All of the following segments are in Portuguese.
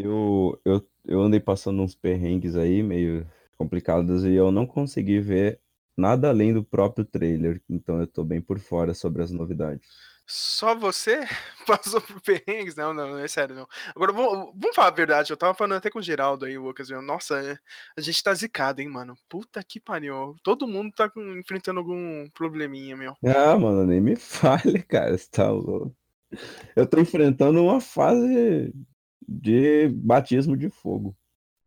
Eu, eu, eu andei passando uns perrengues aí, meio complicados, e eu não consegui ver nada além do próprio trailer, então eu tô bem por fora sobre as novidades. Só você passou por perrengues? Não, não, não é sério, não. Agora, vamos, vamos falar a verdade. Eu tava falando até com o Geraldo aí, o Lucas. Nossa, é, a gente tá zicado, hein, mano. Puta que pariu. Todo mundo tá enfrentando algum probleminha, meu. Ah, mano, nem me fale, cara. Você tá louco. Eu tô enfrentando uma fase de batismo de fogo.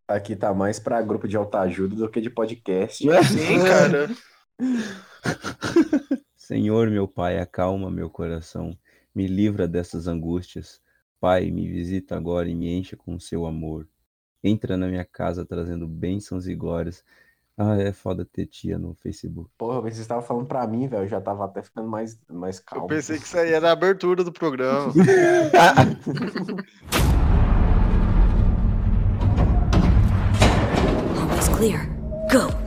Aqui tá mais pra grupo de autoajuda do que de podcast. Sim, cara. Senhor, meu Pai, acalma meu coração, me livra dessas angústias. Pai, me visita agora e me encha com seu amor. Entra na minha casa trazendo bênçãos e glórias. Ah, é foda ter tia no Facebook. Porra, você estava falando pra mim, velho. Eu já tava até ficando mais, mais calmo. Eu pensei que isso aí era a abertura do programa. clear. Go.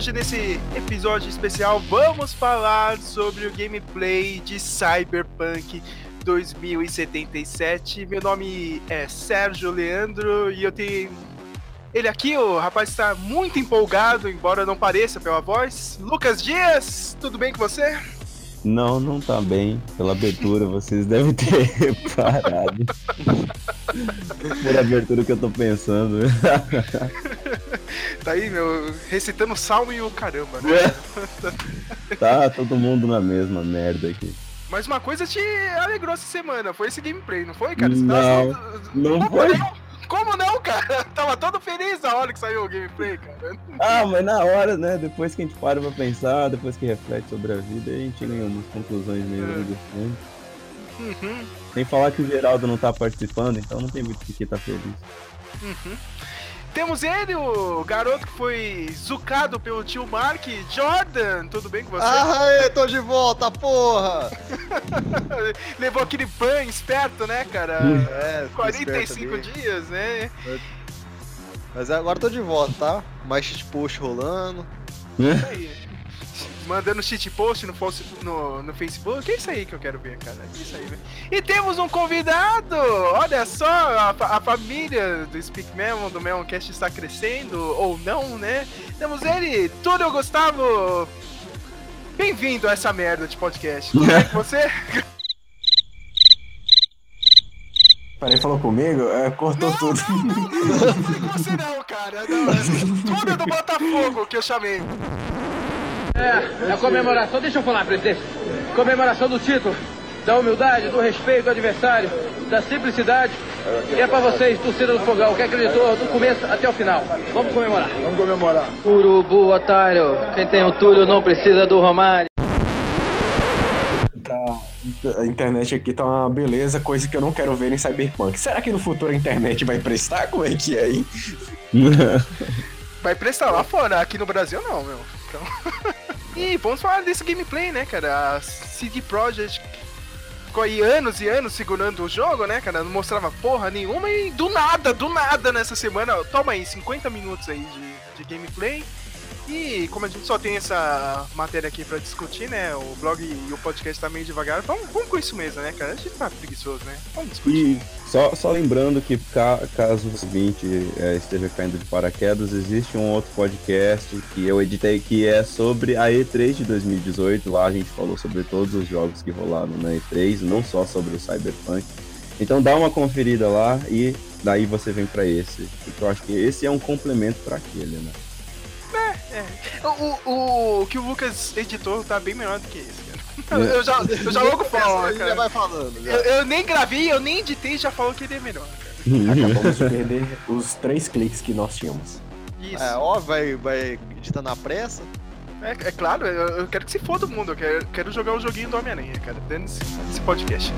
Hoje, nesse episódio especial, vamos falar sobre o gameplay de Cyberpunk 2077. Meu nome é Sérgio Leandro e eu tenho ele aqui, o rapaz está muito empolgado, embora não pareça pela voz. Lucas Dias, tudo bem com você? Não, não tá bem. Pela abertura, vocês devem ter reparado. Por abertura que eu tô pensando. Tá aí, meu, recitando salmo e o caramba, né? tá todo mundo na mesma merda aqui. Mas uma coisa te alegrou essa semana, foi esse gameplay, não foi, cara? Você Não, tava- não Como foi. não? Como não, cara? Tava todo feliz na hora que saiu o gameplay, cara. Ah, mas na hora, né? Depois que a gente para pra pensar, depois que reflete sobre a vida, a gente em umas conclusões meio É. angustiantes. Uhum, Sem falar que o Geraldo não tá participando, então não tem muito que tá feliz. uhum. Temos ele, o garoto que foi zucado pelo tio Mark, Jordan, tudo bem com você? Ah, eu tô de volta, porra! Levou aquele ban esperto, né, cara? É, fiquei 45 esperto ali. dias, né? Mas agora tô de volta, tá? Mais shitpost rolando. Isso aí. Mandando no, post- no, no Facebook. É isso aí que eu quero ver, cara. É isso aí, né? E temos um convidado! Olha só, a, a família do Speak Melon, do Meloncast está crescendo, ou não, né? Temos ele, Túlio Gustavo! Bem-vindo a essa merda de podcast. Tudo bem com você? Peraí, falou comigo? É, cortou tudo. Não foi com você não, cara. Não, é Túlio do Botafogo que eu chamei. É a comemoração, deixa eu falar, presidente. Comemoração do título, da humildade, do respeito ao adversário, da simplicidade. E é pra vocês, torcida do Fogão, que acreditou do começo até o final. Vamos comemorar. Vamos comemorar. Urubu, otário. Quem tem o Túlio não precisa do Romário. A internet aqui tá uma beleza, coisa que eu não quero ver em Cyberpunk. Será que no futuro a internet vai prestar? Como é que é aí? Vai prestar lá fora, aqui no Brasil não, meu. Então... e vamos falar desse gameplay, né, cara? A CD Projekt ficou aí anos e anos segurando o jogo, né, cara? Não mostrava porra nenhuma e do nada, do nada nessa semana, ó, toma aí 50 minutos aí de, de gameplay. E como a gente só tem essa matéria aqui pra discutir, né? O blog e o podcast tá meio devagar. Vamos, vamos com isso mesmo, né, cara? A gente tá preguiçoso, né? Vamos discutir. E só, só lembrando que ca- caso o ouvinte é, esteja caindo de paraquedas, existe um outro podcast que eu editei que é sobre a E3 de 2018. Lá a gente falou sobre todos os jogos que rolaram na E3, não só sobre o Cyberpunk. Então dá uma conferida lá e daí você vem pra esse. Porque eu acho que esse é um complemento pra aquele, né? O, o, o que o Lucas editou tá bem melhor do que esse, cara. Eu já, eu já logo falo, Ele já cara. vai falando. já. Eu, eu nem gravei, eu nem editei e já falou que ele é melhor, cara. Acabamos de perder os três cliques que nós tínhamos. Isso. É, ó, vai, vai editar na pressa. É, é claro, eu, eu quero que se foda o mundo. Eu quero, quero jogar o joguinho do Homem-Aranha, cara. Dentro desse, desse podcast.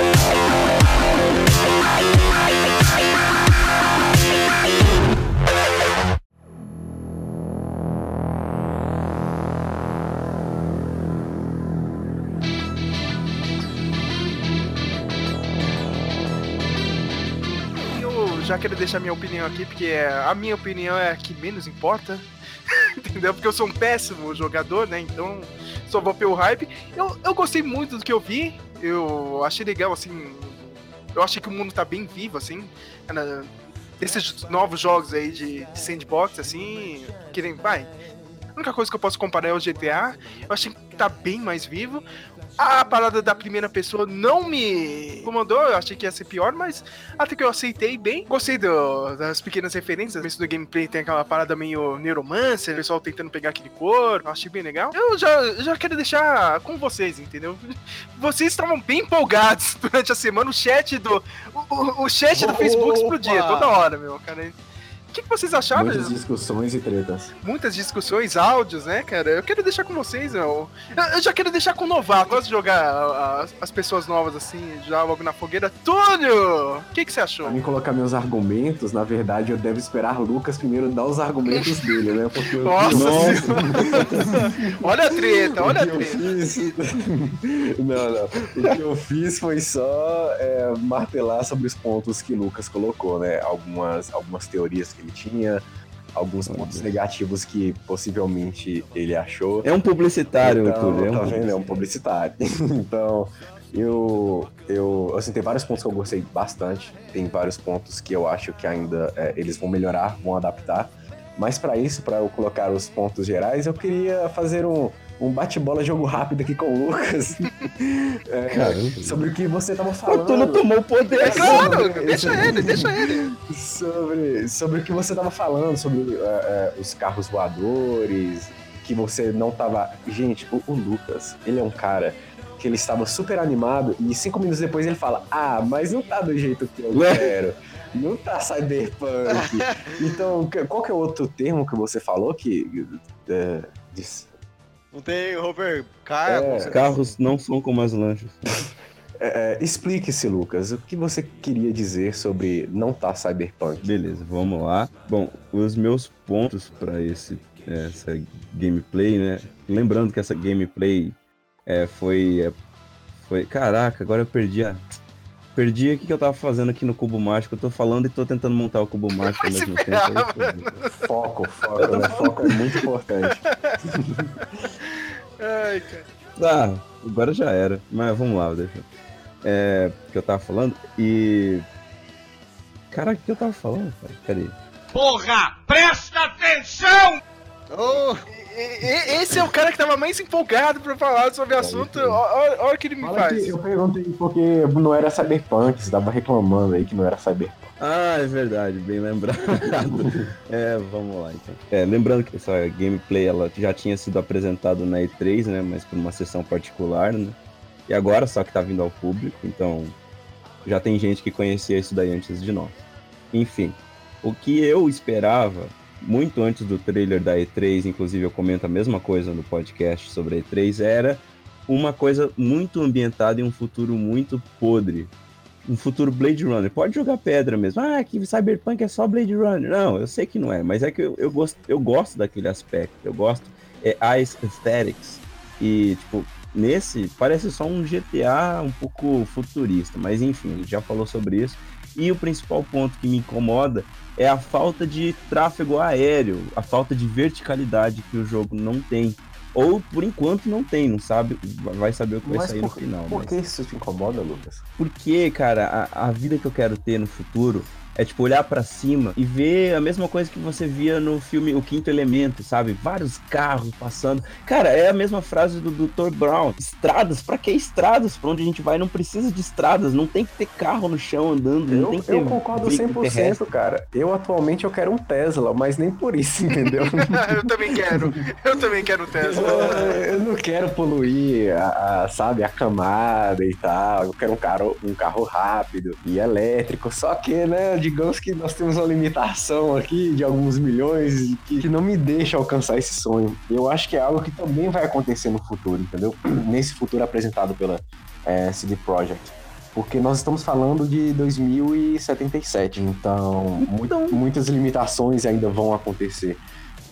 Eu já quero deixar minha opinião aqui, porque a minha opinião é a que menos importa. Entendeu? Porque eu sou um péssimo jogador, né? Então, só vou pelo hype. Eu, eu gostei muito do que eu vi. Eu achei legal, assim. Eu achei que o mundo tá bem vivo, assim. na- Desses novos jogos aí de, de sandbox, assim. Que nem. Vai. A única coisa que eu posso comparar é o GTA. Eu achei que tá bem mais vivo. A parada da primeira pessoa não me incomodou, eu achei que ia ser pior, mas até que eu aceitei bem. Gostei do- das pequenas referências. No do gameplay tem aquela parada meio neuromancer, o pessoal tentando pegar aquele corpo. Achei bem legal. Eu já, já quero deixar com vocês, entendeu? Vocês estavam bem empolgados durante a semana. O chat do. O, o- o chat do Facebook explodia Opa! toda hora, meu, cara. O que, que vocês acharam? Muitas discussões e tretas. muitas discussões, áudios, né, cara? Eu quero deixar com vocês. Eu, eu já quero deixar com o novato. Gosto de jogar a- as, as pessoas novas assim, já logo na fogueira. Túlio! O que, que você achou? Pra mim colocar meus argumentos, na verdade, eu devo esperar Lucas primeiro dar os argumentos dele, né? Porque eu- Nossa Nossa. olha a treta, olha a treta. fiz. não, não. O que eu fiz foi só é, martelar sobre os pontos que Lucas colocou, né? Algumas, algumas teorias que ele tinha, alguns pontos negativos que possivelmente ele achou. É um publicitário, então. É um tá vendo? É um publicitário. então, eu, eu, assim, tem vários pontos que eu gostei bastante. Tem vários pontos que eu acho que ainda é, eles vão melhorar, vão adaptar. Mas para isso, para eu colocar os pontos gerais, eu queria fazer um, um bate-bola jogo rápido aqui com o Lucas. É, Caramba. sobre o que você tava O falando. Túlio tomou o poder. É claro, sobre- deixa ele, deixa ele. sobre, sobre o que você tava falando, sobre é, é, os carros voadores, que você não tava. Gente, o, o Lucas, ele é um cara que ele estava super animado e cinco minutos depois ele fala: Ah, mas não tá do jeito que eu quero. Não tá cyberpunk. então, que- qual que é o outro termo que você falou que. diz- Não tem Robert Car, É. Carros não são como as lanchas. é, Explique-se, Lucas, o que você queria dizer sobre não tá cyberpunk? Beleza, vamos lá. Bom, os meus pontos para esse essa gameplay, né? Lembrando que essa gameplay é, foi é, foi caraca, agora eu perdi a perdi o que que eu tava fazendo aqui no cubo mágico. Eu tô falando e tô tentando montar o cubo mágico ao mesmo tempo. aí. Foco, foco, né? Foco é muito importante. Ai, cara. Ah, agora já era. Mas vamos lá, deixa. É, o que eu tava falando e Caraca, o que eu tava falando, cara? Peraí. Porra, presta atenção! E- e- Esse é o cara que tava mais empolgado pra falar sobre o assunto. Olha olha- o que ele me Fala faz. eu perguntei porque não era cyberpunk, você tava reclamando aí que não era cyberpunk. Ah, é verdade, bem lembrado. é, vamos lá então. É, lembrando que essa gameplay ela já tinha sido apresentada na E3, né? Mas por uma sessão particular, né? E agora só que tá vindo ao público, então já tem gente que conhecia isso daí antes de nós. Enfim, o que eu esperava, muito antes do trailer da E3, inclusive eu comento a mesma coisa no podcast sobre a E3, era uma coisa muito ambientada em um futuro muito podre um futuro Blade Runner. Pode jogar pedra mesmo. Ah, que Cyberpunk é só Blade Runner. Não, eu sei que não é, mas é que eu, eu, gosto, eu gosto daquele aspecto. Eu gosto. É Ice Aesthetics. E, tipo, nesse parece só um GTA um pouco futurista. Mas enfim, já falou sobre isso. E o principal ponto que me incomoda é a falta de tráfego aéreo, a falta de verticalidade que o jogo não tem. Ou por enquanto não tem, não sabe, vai saber o que vai Mas sair por, no final. por mas- que isso te incomoda, Lucas? porque, cara, a, a vida que eu quero ter no futuro É tipo olhar pra cima e ver a mesma coisa que você via no filme O Quinto Elemento, sabe? Vários carros passando. Cara, é a mesma frase do Dr. Brown. Estradas, pra que estradas? Pra onde a gente vai não precisa de estradas, não tem que ter carro no chão andando, não Eu, tem que eu ter concordo veículo 100%, terrestre. cara. Eu atualmente eu quero um Tesla, mas nem por isso, entendeu? eu também quero. Eu também quero o Tesla. eu não quero poluir, a, a, sabe, a camada e tal. Eu quero um carro, um carro rápido e elétrico. Só que, né, digamos que nós temos uma limitação aqui de alguns milhões que, que não me deixa alcançar esse sonho. Eu acho que é algo que também vai acontecer no futuro, entendeu? Nesse futuro apresentado pela é, CD Projekt. Porque nós estamos falando de 2077, então, mu- Então. muitas limitações ainda vão acontecer.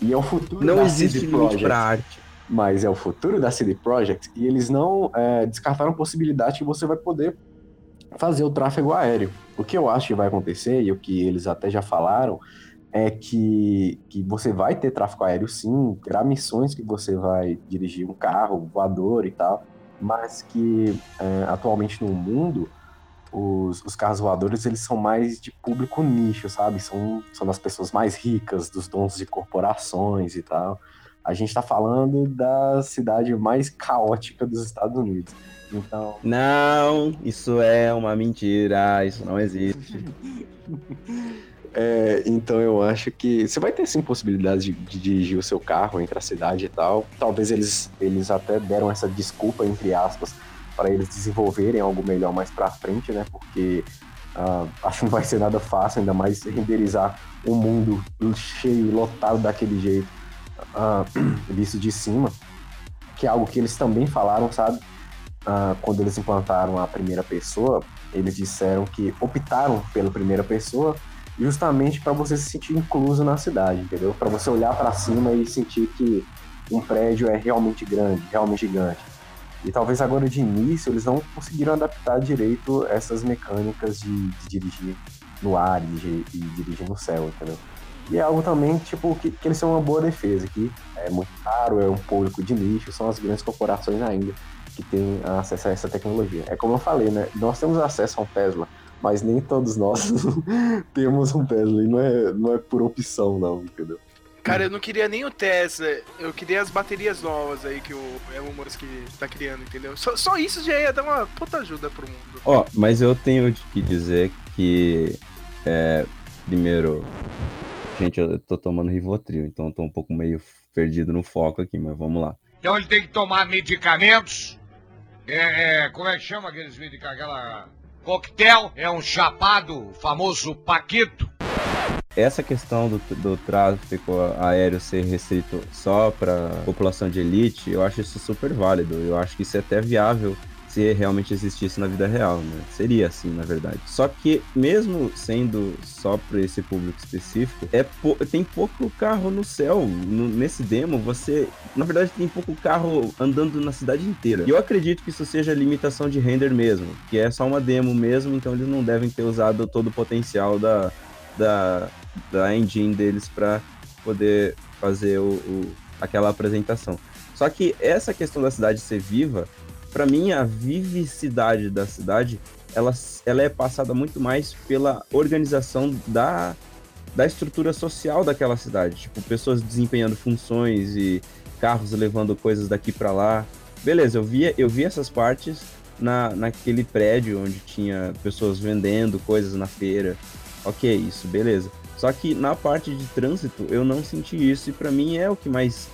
E é o futuro Não da existe CD Projekt pra arte. mas é o futuro da CD Projekt e eles não é, descartaram a possibilidade que você vai poder fazer o tráfego aéreo. O que eu acho que vai acontecer, e o que eles até já falaram, é que, que você vai ter tráfego aéreo sim, terá missões que você vai dirigir um carro voador e tal, mas que é, atualmente no mundo os, os carros voadores eles são mais de público nicho, sabe? São, são das pessoas mais ricas, dos donos de corporações e tal. A gente tá falando da cidade mais caótica dos Estados Unidos. Então, Não, isso é uma mentira, isso não existe. é, então eu acho que você vai ter sim possibilidades de, de dirigir o seu carro entre a cidade e tal. Talvez eles, eles até deram essa desculpa, entre aspas, para eles desenvolverem algo melhor mais pra frente, né? Porque ah, acho que não vai ser nada fácil, ainda mais renderizar um mundo cheio, lotado daquele jeito, ah, visto de cima. Que é algo que eles também falaram, sabe? Ah, quando eles implantaram a primeira pessoa, eles disseram que optaram pela primeira pessoa justamente para você se sentir incluso na cidade, entendeu? Para você olhar para cima e sentir que um prédio é realmente grande, realmente gigante. E talvez agora de início eles não conseguiram adaptar direito essas mecânicas de, de dirigir no ar e dirigir no céu, entendeu? E é algo também, tipo, que, que eles são uma boa defesa, que é muito caro, é um público de nicho, são as grandes corporações ainda que têm acesso a essa tecnologia. É como eu falei, né? Nós temos acesso a um Tesla, mas nem todos nós temos um Tesla, e não é, não é por opção, não, entendeu? Cara, eu não queria nem o Tesla, eu queria as baterias novas aí que o Elon Musk tá criando, entendeu? Só, só isso já ia dar uma puta ajuda pro mundo. Ó, mas eu tenho que dizer que, é, primeiro, gente, eu tô tomando Rivotril, então eu tô um pouco meio perdido no foco aqui, mas vamos lá. Então ele tem que tomar medicamentos. É, é, como é que chama aqueles medicamentos? Aquela. Coquetel, é um chapado, famoso Paquito. Essa questão do, do tráfego aéreo ser restrito só para população de elite, eu acho isso super válido. Eu acho que isso é até viável se realmente existisse na vida real, né? Seria assim, na verdade. Só que mesmo sendo só para esse público específico, é pou- tem pouco carro no céu. No- nesse demo, você, na verdade, tem pouco carro andando na cidade inteira. E eu acredito que isso seja limitação de render mesmo, que é só uma demo mesmo, então eles não devem ter usado todo o potencial da da, da engine deles para poder fazer o, o- aquela apresentação. Só que essa questão da cidade ser viva, para mim a vivicidade da cidade, ela, ela é passada muito mais pela organização da, da estrutura social daquela cidade, tipo pessoas desempenhando funções e carros levando coisas daqui para lá. Beleza, eu via eu vi essas partes na, naquele prédio onde tinha pessoas vendendo coisas na feira. Ok, isso, beleza. Só que na parte de trânsito eu não senti isso e pra mim é o que mais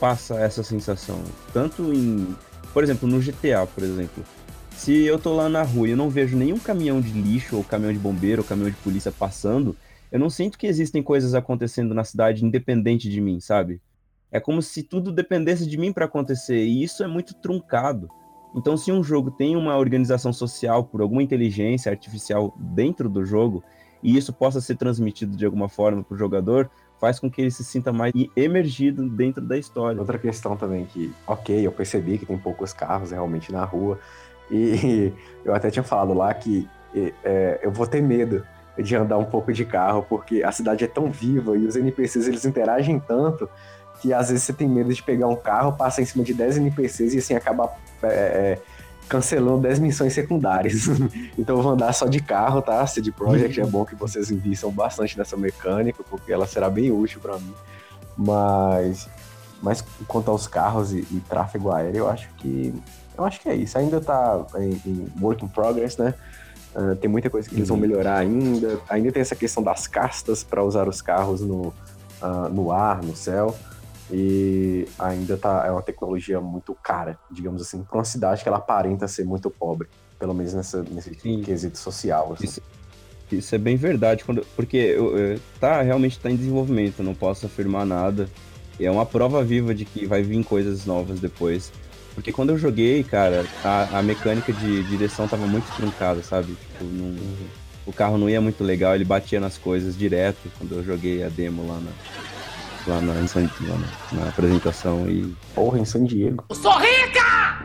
passa essa sensação. Tanto em, por exemplo, no GTA, por exemplo. Se eu tô lá na rua e eu não vejo nenhum caminhão de lixo ou caminhão de bombeiro ou caminhão de polícia passando, eu não sinto que existem coisas acontecendo na cidade independente de mim, sabe? É como se tudo dependesse de mim pra acontecer e isso é muito truncado. Então, se um jogo tem uma organização social por alguma inteligência artificial dentro do jogo, e isso possa ser transmitido de alguma forma para o jogador, faz com que ele se sinta mais emergido dentro da história. Outra questão também que, ok, eu percebi que tem poucos carros realmente na rua, e eu até tinha falado lá que é, eu vou ter medo de andar um pouco de carro, porque a cidade é tão viva e os NPCs eles interagem tanto que às vezes você tem medo de pegar um carro, passar em cima de 10 NPCs e assim acabar é, cancelando 10 missões secundárias. então eu vou andar só de carro, tá? CD Projekt é bom que vocês invistam bastante nessa mecânica, porque ela será bem útil para mim. Mas, mas quanto aos carros e, e, tráfego aéreo, eu acho que eu acho que é isso. Ainda tá em, em work in progress, né? Uh, tem muita coisa que eles vão uhum. melhorar ainda. Ainda tem essa questão das castas para usar os carros no, uh, no ar, no céu. E ainda tá, é uma tecnologia muito cara, digamos assim, para uma cidade que ela aparenta ser muito pobre, pelo menos nessa, nesse Sim. quesito social. Assim. Isso, isso, é bem verdade, quando, porque eu, eu, tá, realmente está em desenvolvimento, não posso afirmar nada. E é uma prova viva de que vai vir coisas novas depois. Porque quando eu joguei, cara, a, a mecânica de direção tava muito truncada, sabe? Tipo, não, o carro não ia muito legal, ele batia nas coisas direto quando eu joguei a demo lá na, lá na, em San, lá na, na apresentação e. Porra, em San Diego. Eu sou rica!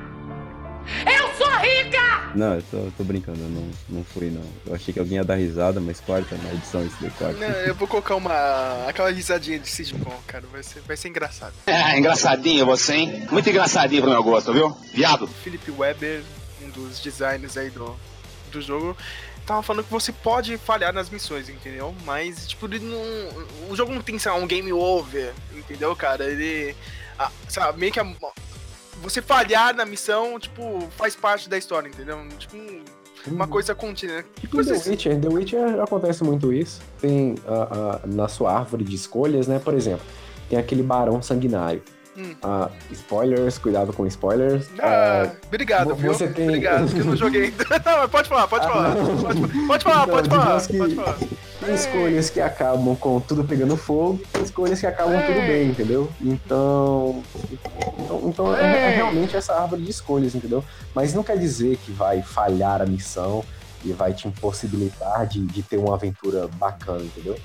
Eu sou rica! Não, eu tô, eu tô brincando, eu não, não fui não. Eu achei que alguém ia dar risada, mas quarta na edição esse daí quarta. Não, eu vou colocar uma. aquela risadinha de sitcom, cara. Vai ser, vai ser engraçado. É, engraçadinho você, hein? Muito engraçadinho pro meu gosto, viu? Viado. Felipe Weber, um dos designers aí do, do jogo tava falando que você pode falhar nas missões, entendeu? Mas, tipo, ele não, o jogo não tem, sei lá, um game over, entendeu, cara? Ele. Ah, sabe, meio que a, você falhar na missão, tipo, faz parte da história, entendeu? Tipo, uma uhum. coisa contínua. Que coisa The Witcher, The Witcher acontece muito isso. Tem uh, uh, na sua árvore de escolhas, né? Por exemplo, tem aquele barão sanguinário. Hum. Uh, spoilers, cuidado com spoilers. Ah, uh, obrigado, viu? Você tem... Obrigado, que eu não joguei não, pode falar, pode falar. Ah, pode, pode, falar, pode então, falar, pode falar. Tem escolhas que acabam com tudo pegando fogo, tem escolhas que acabam Ei. tudo bem, entendeu? Então. Então, então é, é realmente essa árvore de escolhas, entendeu? Mas não quer dizer que vai falhar a missão e vai te impossibilitar de, de ter uma aventura bacana, entendeu?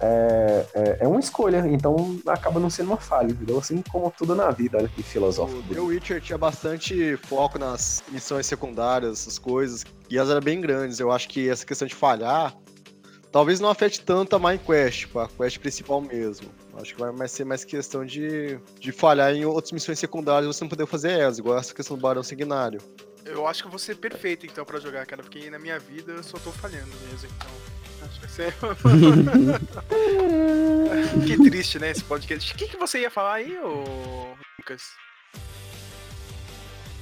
É, é, é, uma escolha, então acaba não sendo uma falha, entendeu? Assim como tudo na vida, olha que filosófico. O The Witcher tinha bastante foco nas missões secundárias, essas coisas, e elas eram bem grandes. Eu acho que essa questão de falhar talvez não afete tanto a Main Quest, tipo, a quest principal mesmo. Acho que vai mais ser mais questão de, de falhar em outras missões secundárias você não poder fazer elas, igual essa questão do Barão Sanguinário. Eu acho que eu vou ser perfeito então para jogar, cara, porque na minha vida eu só tô falhando mesmo, então. Acho que ser... que triste, né, esse podcast. O que, que você ia falar aí, ô Lucas?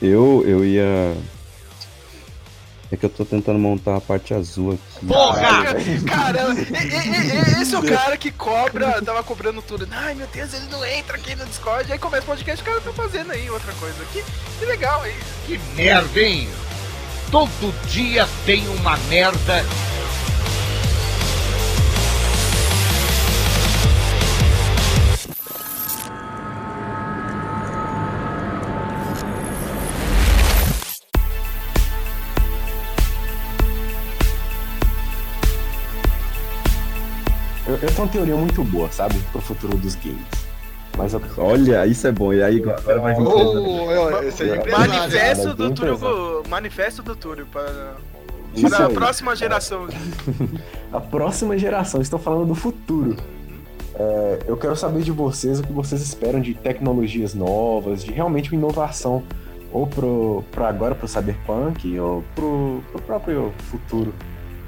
Eu, eu ia. É que eu tô tentando montar a parte azul aqui. Porra! Caramba, esse é o cara que cobra, tava cobrando tudo. Ai meu Deus, ele não entra aqui no Discord. Aí começa o podcast, o cara tá fazendo aí outra coisa. Que, que legal aí. Que merda, hein? Todo dia tem uma merda Eu, tenho uma teoria muito boa, sabe? Pro futuro dos games. Mas eu... Olha, isso é bom. E aí agora vai vir. Oh, é manifesto do Túlio. Manifesto do Túlio para. Para a próxima geração. a próxima geração, estou falando do futuro. É, eu quero saber de vocês o que vocês esperam de tecnologias novas, de realmente uma inovação, ou pro, pro agora pro Cyberpunk, ou pro, pro próprio futuro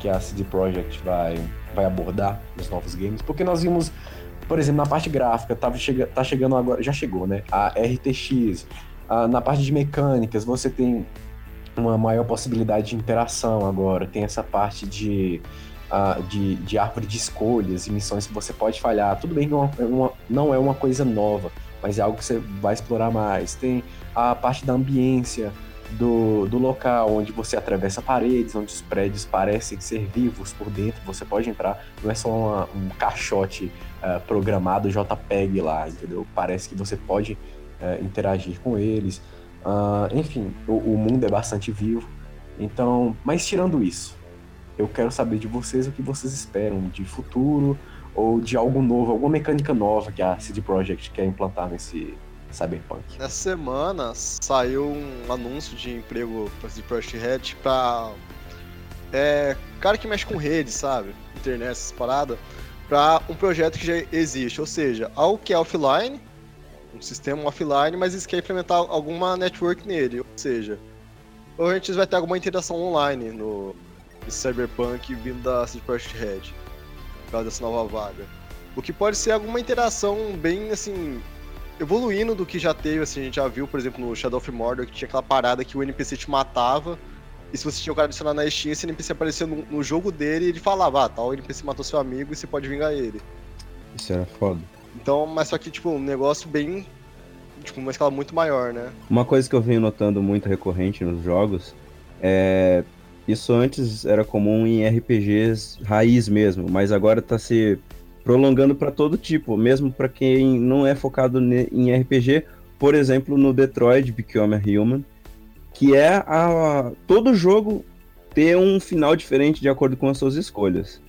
que a CD Projekt vai, vai abordar nos novos games, porque nós vimos, por exemplo, na parte gráfica, tava chega, tá chegando agora, já chegou, né? A RTX. A, na parte de mecânicas, você tem uma maior possibilidade de interação agora, tem essa parte de, de, de árvore de escolhas e missões que você pode falhar. Tudo bem que uma, é uma, não é uma coisa nova, mas é algo que você vai explorar mais. Tem a parte da ambiência, do, do local onde você atravessa paredes, onde os prédios parecem ser vivos por dentro, você pode entrar, não é só uma, um caixote uh, programado JPEG lá, entendeu? Parece que você pode uh, interagir com eles. Uh, enfim, o, o, mundo é bastante vivo. Então, mas tirando isso, eu quero saber de vocês o que vocês esperam de futuro ou de algo novo, alguma mecânica nova que a CD Projekt quer implantar nesse, Cyberpunk. Essa semana saiu um anúncio de emprego de Project Red pra. É, cara que mexe com rede, sabe? Internet, essas paradas. Pra um projeto que já existe. Ou seja, algo que é offline, um sistema offline, mas eles querem implementar alguma network nele. Ou seja, ou a gente vai ter alguma interação online no Cyberpunk vindo da CD Projekt Red, por causa dessa nova vaga. O que pode ser alguma interação bem, assim, evoluindo do que já teve, assim, a gente já viu, por exemplo, no Shadow of Mordor, que tinha aquela parada que o NPC te matava, e se você tinha o cara adicionado na Steam, esse NPC aparecia no, no jogo dele e ele falava, ah, tal NPC matou seu amigo e você pode vingar ele. Isso era foda. Então, mas só que, tipo, um negócio bem. Tipo, uma escala muito maior, né? Uma coisa que eu venho notando muito recorrente nos jogos é. Isso antes era comum em RPGs raiz mesmo, mas agora tá se prolongando para todo tipo, mesmo para quem não é focado em RPG, por exemplo, no Detroit Become a Human, que é a todo jogo ter um final diferente de acordo com as suas escolhas.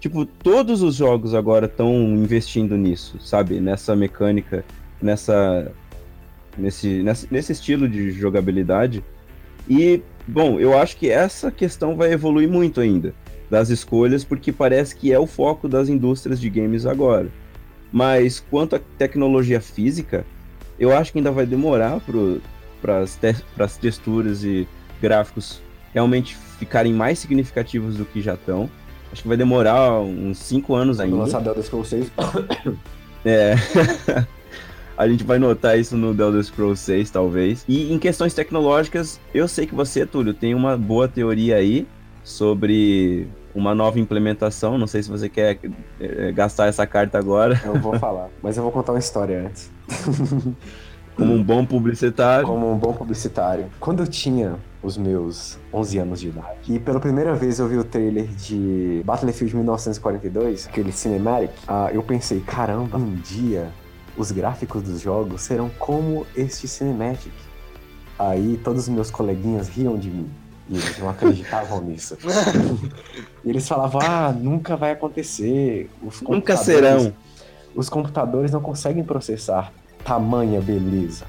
Tipo, todos os jogos agora estão investindo nisso, sabe? Nessa mecânica, nessa nesse, nesse nesse estilo de jogabilidade. E bom, eu acho que essa questão vai evoluir muito ainda das escolhas, porque parece que é o foco das indústrias de games agora. Mas quanto à tecnologia física, eu acho que ainda vai demorar para as te texturas e gráficos realmente ficarem mais significativos do que já estão. Acho que vai demorar uns 5 anos ainda. Quando lançar Elder Scrolls 6. é. A gente vai notar isso no The Elder Scrolls 6, talvez. E em questões tecnológicas, eu sei que você, Túlio, tem uma boa teoria aí sobre uma nova implementação. Não sei se você quer é, gastar essa carta agora. Eu vou falar, mas eu vou contar uma história antes. Como um bom publicitário. Como um bom publicitário. Quando eu tinha os meus 11 anos de idade. E pela primeira vez eu vi o trailer de Battlefield 1942, aquele cinematic, uh, eu pensei, caramba, um dia os gráficos dos jogos serão como este cinematic. Aí todos os meus coleguinhas riam de mim. E eles não acreditavam nisso. e eles falavam, ah, nunca vai acontecer. nunca serão. Os computadores não conseguem processar tamanha beleza.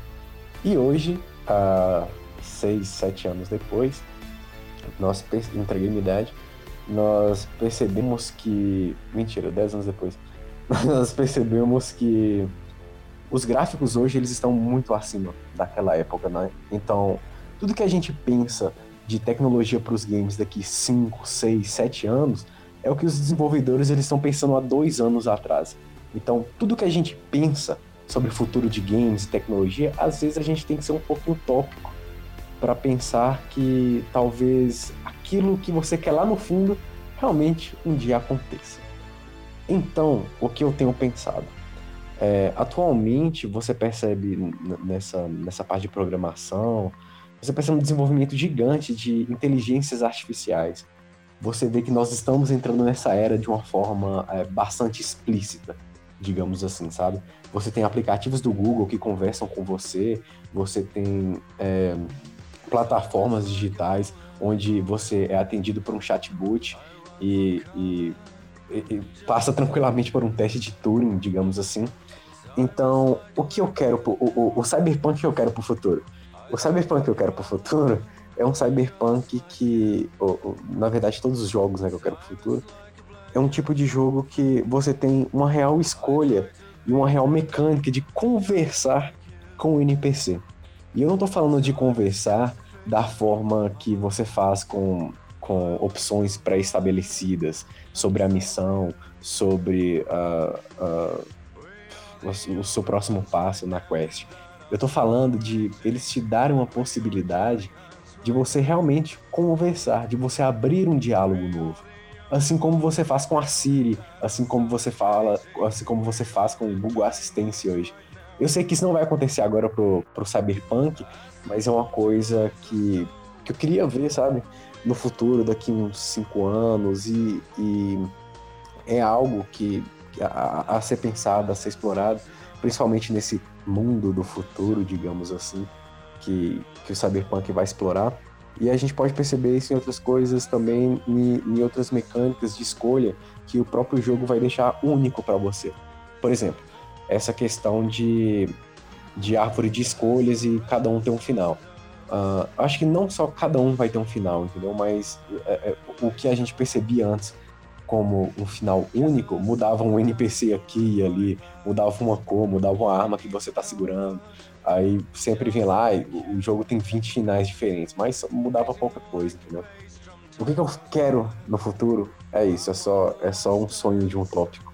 E hoje, uh, seis, sete anos depois, nós entreguei minha idade, nós percebemos que. Mentira, dez anos depois. nós percebemos que os gráficos hoje eles estão muito acima daquela época, né? Então, tudo que a gente pensa de tecnologia para os games daqui 5, 6, 7 anos é o que os desenvolvedores eles estão pensando há dois anos atrás. Então, tudo que a gente pensa sobre o futuro de games e tecnologia, às vezes a gente tem que ser um pouco utópico para pensar que talvez aquilo que você quer lá no fundo realmente um dia aconteça. Então, o que eu tenho pensado? É, atualmente, você percebe nessa, nessa parte de programação, você percebe um desenvolvimento gigante de inteligências artificiais. Você vê que nós estamos entrando nessa era de uma forma é, bastante explícita, digamos assim, sabe? Você tem aplicativos do Google que conversam com você, você tem é, plataformas digitais onde você é atendido por um chatbot e, e, e, passa tranquilamente por um teste de Turing, digamos assim. Então, o que eu quero, pro, o, o, o cyberpunk que eu quero para o futuro? O cyberpunk que eu quero para o futuro é um cyberpunk que, ou, na verdade, todos os jogos né, que eu quero para o futuro, é um tipo de jogo que você tem uma real escolha e uma real mecânica de conversar com o NPC. E eu não estou falando de conversar da forma que você faz com, com opções pré-estabelecidas sobre a missão, sobre uh, uh, o, o seu próximo passo na quest. Eu tô falando de eles te darem uma possibilidade de você realmente conversar, de você abrir um diálogo novo. Assim como você faz com a Siri, assim como você fala, assim como você faz com o Google Assistência hoje. Eu sei que isso não vai acontecer agora pro, pro Cyberpunk, mas é uma coisa que, que eu queria ver, sabe? No futuro, daqui uns cinco anos, e, e é algo que a, a, ser pensado, a ser explorado, principalmente nesse mundo do futuro, digamos assim, que, que o Cyberpunk vai explorar. E a gente pode perceber isso em outras coisas também, em, em outras mecânicas de escolha que o próprio jogo vai deixar único para você. Por exemplo, essa questão de de árvore de escolhas e cada um tem um final. Uh, acho que não só cada um vai ter um final, entendeu? Mas é, é, o que a gente percebia antes como um final único, mudava um NPC aqui e ali, mudava uma cor, mudava uma arma que você está segurando, Aí sempre vem lá e o jogo tem 20 finais diferentes, mas mudava pouca coisa, entendeu? O que, que eu quero no futuro é isso, é só, é só um sonho de um tópico.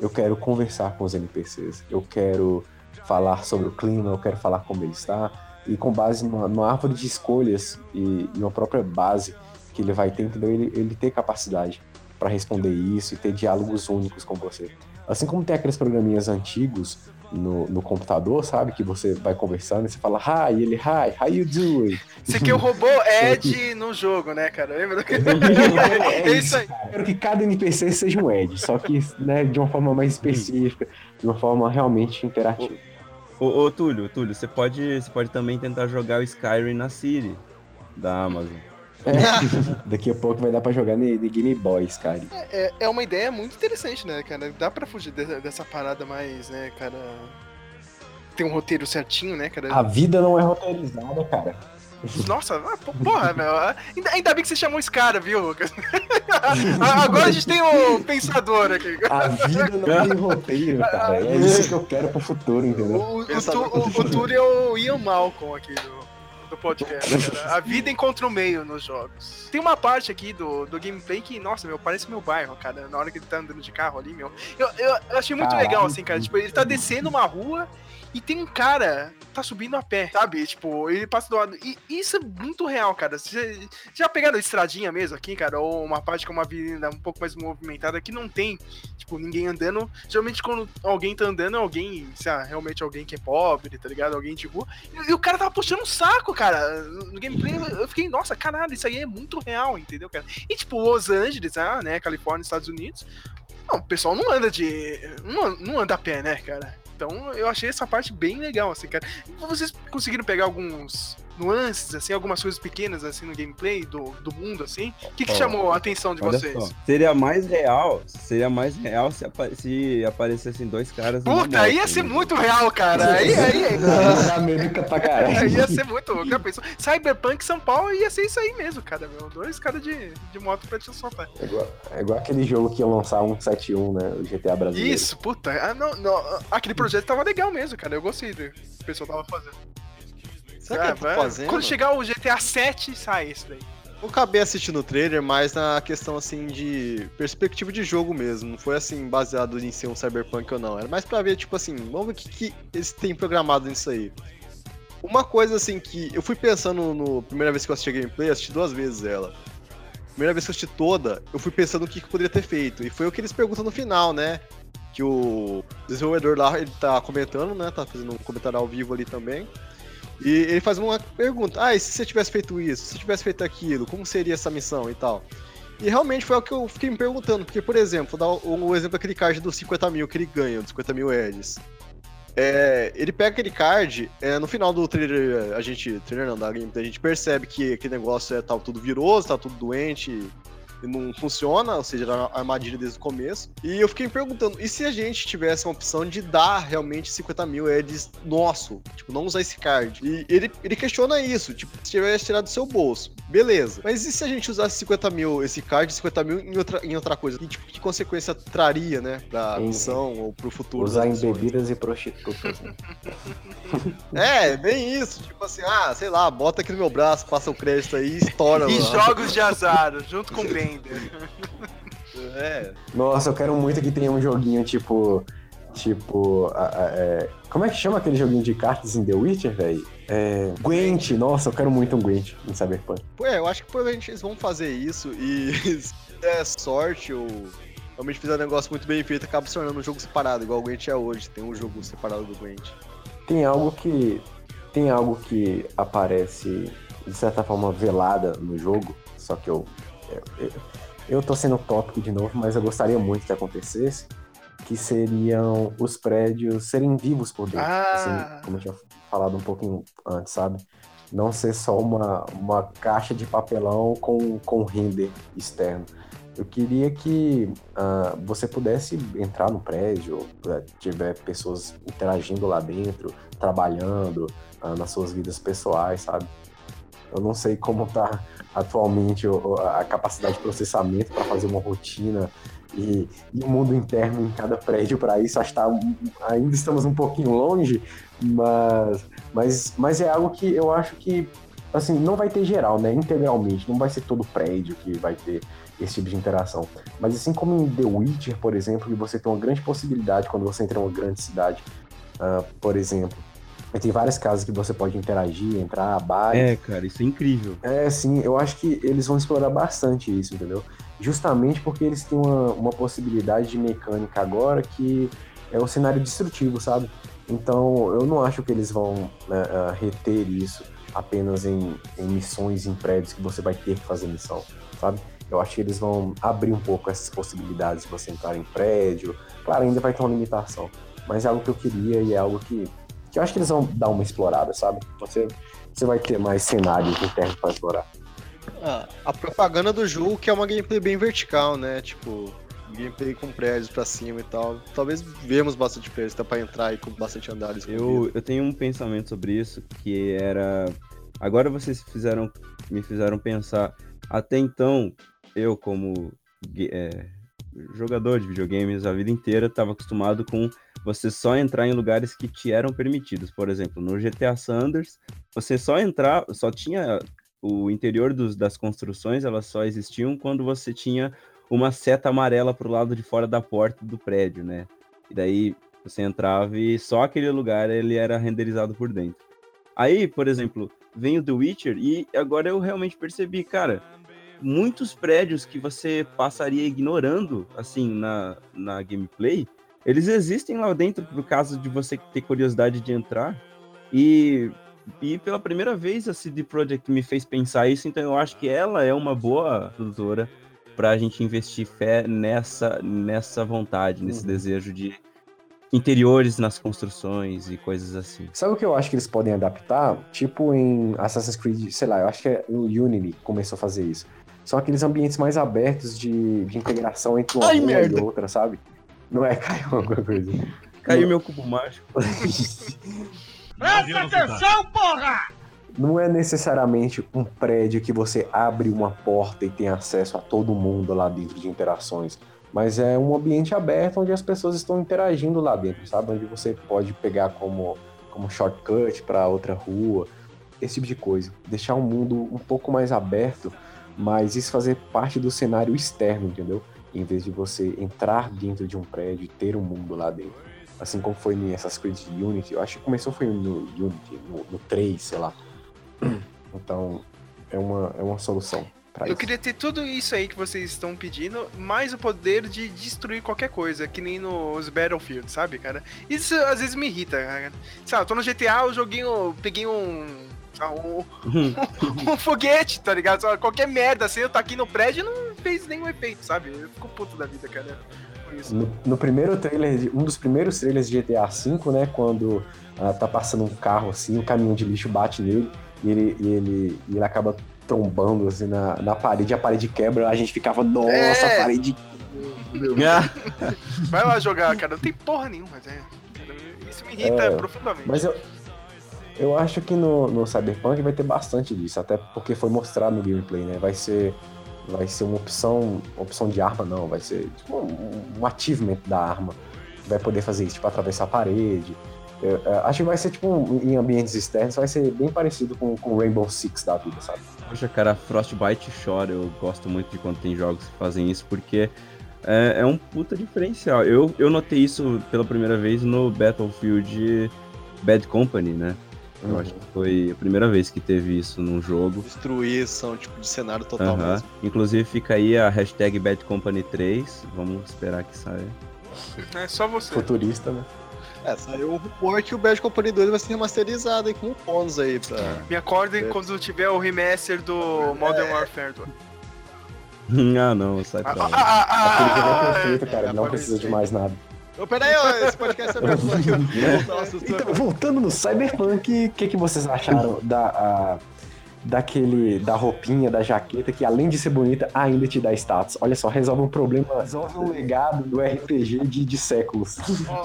Eu quero conversar com os NPCs, eu quero falar sobre o clima, eu quero falar como ele está, e com base numa, numa árvore de escolhas e, e uma própria base que ele vai ter, entendeu? Ele, ele ter capacidade para responder isso e ter diálogos únicos com você. Assim como tem aqueles programinhas antigos no, no computador, sabe? Que você vai conversando e você fala, hi, e ele, hi, how you doing? Você quer o robô Ed no jogo, né, cara? Lembra? é isso aí. Quero que cada NPC seja um Ed, só que né, de uma forma mais específica, de uma forma realmente interativa. Ô, ô, Túlio, Túlio, você pode, você pode também tentar jogar o Skyrim na Siri da Amazon. É, daqui a pouco vai dar pra jogar no, no Game Boy, cara. É, é uma ideia muito interessante, né, cara? Dá pra fugir dessa, dessa parada mais, né, cara. Tem um roteiro certinho, né, cara? A vida não é roteirizada, cara. Nossa, ah, porra, meu. Ainda, ainda bem que você chamou esse cara, viu, Lucas? Agora a gente tem um pensador aqui. A vida não tem roteiro, cara. É isso que eu quero pro futuro, entendeu? O, o, o, o Túlio é o Ian Malcolm aqui do, do podcast. Cara. A vida encontra o meio nos jogos. Tem uma parte aqui do, do gameplay que, nossa, meu, parece meu bairro, cara. Na hora que ele tá andando de carro ali, meu. Eu, eu, eu achei muito Caralho. legal, assim, cara. Tipo, ele tá descendo uma rua e tem um cara tá subindo a pé, sabe? Tipo, ele passa do lado. E isso é muito real, cara. Você já pegaram estradinha mesmo aqui, cara? Ou uma parte com uma avenida um pouco mais movimentada que não tem, tipo, ninguém andando. Geralmente, quando alguém tá andando, é alguém, sei lá, realmente alguém que é pobre, tá ligado? Alguém de rua. E, e o cara tava puxando um saco, cara. No gameplay eu fiquei, nossa, caralho, isso aí é muito real, entendeu, cara? E, tipo, Los Angeles, ah, né? Califórnia, Estados Unidos. Não, o pessoal não anda de. Não, não anda a pé, né, cara? Então eu achei essa parte bem legal, assim, cara. Vocês conseguiram pegar alguns nuances, assim, algumas coisas pequenas, assim, no gameplay do, do mundo, assim? O que, que oh, chamou a atenção de vocês? Só. Seria mais real, seria mais real se, apa se aparecessem dois caras Puta, aí ia ser né? muito real, cara. Aí, aí, aí. América pra caralho. Aí ia ser muito. Já pensou? Cyberpunk São Paulo ia ser isso aí mesmo, cara, meu. Dois caras de, de moto pra te soltar. É igual, é igual aquele jogo que ia lançar 171, né? O GTA brasileiro. Isso, puta. Ah, não, não, aquele projeto tava legal mesmo, cara. Eu gostei do que o pessoal tava fazendo. Será que é fazendo? Quando chegar o GTA 7, sai isso daí. Eu acabei assistindo o trailer, mas na questão assim de perspectiva de jogo mesmo. Não foi assim baseado em ser um cyberpunk ou não. Era mais pra ver, tipo assim, vamos ver o que, que eles têm programado nisso aí. Uma coisa assim que eu fui pensando no. Primeira vez que eu assisti a gameplay, assisti duas vezes ela. Primeira vez que eu assisti toda, eu fui pensando o que, que poderia ter feito. E foi o que eles perguntam no final, né? Que o desenvolvedor lá, ele tá comentando, né? Tá fazendo um comentário ao vivo ali também. E ele faz uma pergunta: ah, e se você tivesse feito isso, se você tivesse feito aquilo, como seria essa missão e tal? E realmente foi o que eu fiquei me perguntando, porque, por exemplo, vou dar o, exemplo daquele card dos 50 mil que ele ganha, dos 50 mil Eds. É, ele pega aquele card, é, no final do trailer, a gente, trailer não, da game, a gente percebe que aquele negócio é tá tudo viroso, tá tudo doente, não funciona, ou seja, era armadilha desde o começo. E eu fiquei me perguntando, e se a gente tivesse uma opção de dar realmente 50 mil Eds nosso? Tipo, não usar esse card. E ele, ele questiona isso, tipo, se tivesse tirado do seu bolso, beleza. Mas e se a gente usasse 50 mil, esse card, 50 mil em outra, em outra coisa? Que, tipo, que consequência traria, né, pra em, missão ou pro futuro? Usar em bebidas e prostitutas. Né? é, bem isso. Tipo assim, ah, sei lá, bota aqui no meu braço, passa o crédito aí e estoura. E jogos de azar, junto com o É. Nossa, eu quero muito que tenha um joguinho tipo. Tipo. A, a, é, como é que chama aquele joguinho de cartas em The Witcher, velho? É, Gwent, nossa, eu quero muito um Gwent em Cyberpunk. Pô, é, eu acho que provavelmente eles vão fazer isso e se der sorte ou realmente fizer um negócio muito bem feito, acaba se tornando um jogo separado, igual o Gwent é hoje, tem um jogo separado do Gwent. Tem algo que. Tem algo que aparece de certa forma velada no jogo, só que eu. Eu, eu tô sendo tópico de novo, mas eu gostaria muito que acontecesse. Que seriam os prédios serem vivos por dentro. Ah. Assim, como eu tinha falado um pouquinho antes, sabe? Não ser só uma, uma caixa de papelão com, com render externo. Eu queria que uh, você pudesse entrar no prédio, uh, tiver pessoas interagindo lá dentro, trabalhando uh, nas suas vidas pessoais, sabe? Eu não sei como tá atualmente a capacidade de processamento para fazer uma rotina e, e o mundo interno em cada prédio para isso. Acho que tá, ainda estamos um pouquinho longe, mas, mas, mas é algo que eu acho que assim não vai ter geral, né? Integralmente, não vai ser todo prédio que vai ter esse tipo de interação. Mas assim como em The Witcher, por exemplo, que você tem uma grande possibilidade quando você entra em uma grande cidade, ah, por exemplo. E tem várias casas que você pode interagir, entrar, bares. É, cara, isso é incrível. É, sim, eu acho que eles vão explorar bastante isso, entendeu? Justamente porque eles têm uma, uma possibilidade de mecânica agora que é o cenário destrutivo, sabe? Então eu não acho que eles vão né, ah, reter isso apenas em, em missões em prédios que você vai ter que fazer missão, sabe? Eu acho que eles vão abrir um pouco essas possibilidades de você entrar em prédio. Claro, ainda vai ter uma limitação, mas é algo que eu queria e é algo que, que eu acho que eles vão dar uma explorada, sabe? Você, você vai ter mais cenários internos para explorar. Ah, a propaganda do jogo que é uma gameplay bem vertical, né? Tipo, gameplay com prédios pra cima e tal. Talvez vemos bastante prédios, tá pra entrar aí com bastante andares. Eu, eu tenho um pensamento sobre isso que era. Agora vocês fizeram, me fizeram pensar. Até então, eu, como é, jogador de videogames a vida inteira, estava acostumado com você só entrar em lugares que te eram permitidos. Por exemplo, no GTA Sanders, você só entrar, só tinha o interior dos, das construções, elas só existiam quando você tinha uma seta amarela pro lado de fora da porta do prédio, né? E daí você entrava e só aquele lugar ele era renderizado por dentro. Aí, por exemplo, vem o The Witcher e agora eu realmente percebi, cara, muitos prédios que você passaria ignorando, assim, na, na gameplay, eles existem lá dentro por caso de você ter curiosidade de entrar. E, e pela primeira vez a CD Projekt me fez pensar isso, então eu acho que ela é uma boa produtora pra gente investir fé nessa, nessa vontade, nesse Uhum. desejo de interiores nas construções e coisas assim. Sabe o que eu acho que eles podem adaptar? Tipo em Assassin's Creed, sei lá, eu acho que é o Unity que começou a fazer isso. São aqueles ambientes mais abertos de, de integração entre uma Ai, e outra, sabe? Não é, caiu alguma coisa. Caiu meu cubo mágico. Presta atenção, porra! Não é necessariamente um prédio que você abre uma porta e tem acesso a todo mundo lá dentro de interações. Mas é um ambiente aberto onde as pessoas estão interagindo lá dentro, sabe? Onde você pode pegar como, como shortcut para outra rua, esse tipo de coisa. Deixar o mundo um pouco mais aberto, mas isso fazer parte do cenário externo, entendeu? Em vez de você entrar dentro de um prédio e ter um mundo lá dentro. Assim como foi em Assassin's Creed Unity, eu acho que começou foi no Unity, no, no 3, sei lá. Então, é uma, é uma solução pra Eu isso. queria ter tudo isso aí que vocês estão pedindo, mais o poder de destruir qualquer coisa, que nem nos Battlefield, sabe, cara? Isso às vezes me irrita, cara. Sabe, eu tô no GTA, eu joguei um. Peguei um. ah, um, um foguete, tá ligado? Qualquer merda assim, eu tô aqui no prédio e não fez nenhum efeito, sabe? Eu fico puto da vida, cara. No, no primeiro trailer, um dos primeiros trailers de GTA V, né? Quando ah, tá passando um carro assim, um caminhão de lixo bate nele e ele, e ele, e ele acaba trombando assim na, na parede, a parede quebra, a gente ficava, nossa, É. a parede. Vai lá jogar, cara. Não tem porra nenhuma, mas é. Isso me irrita É, profundamente. Mas eu, eu acho que no, no Cyberpunk vai ter bastante disso, até porque foi mostrado no gameplay, né? Vai ser, vai ser uma opção, opção de arma, não, vai ser tipo um, um achievement da arma. Vai poder fazer isso, tipo, atravessar a parede. Eu, eu acho que vai ser, tipo, em ambientes externos, vai ser bem parecido com o Rainbow Six da vida, sabe? Poxa, cara, Frostbite chora. Eu gosto muito de quando tem jogos que fazem isso, porque é, é um puta diferencial. Eu, eu notei isso pela primeira vez no Battlefield Bad Company, né? Eu Uhum. acho que foi a primeira vez que teve isso num jogo. Destruição, tipo, de cenário total Aham. mesmo. Inclusive fica aí a hashtag Bad Company 3. Vamos esperar que saia. É só você. Futurista, né? É, saiu o rumor que o Bad Company 2 vai ser remasterizado aí com bônus aí pra. Me acordem É. quando tiver o remaster do Modern Warfare 2. ah, não, sai pra Ah, lá. ah, Aquele jogo é ah, perfeito, cara, é, não precisa de mais nada. Ô, peraí, esse podcast é Cyberpunk. Nossa, Então, voltando no Cyberpunk, o que, que vocês acharam da, a- daquele da roupinha, da jaqueta, que além de ser bonita, ainda te dá status. Olha só, resolve um problema, resolve um legado do RPG de, de séculos.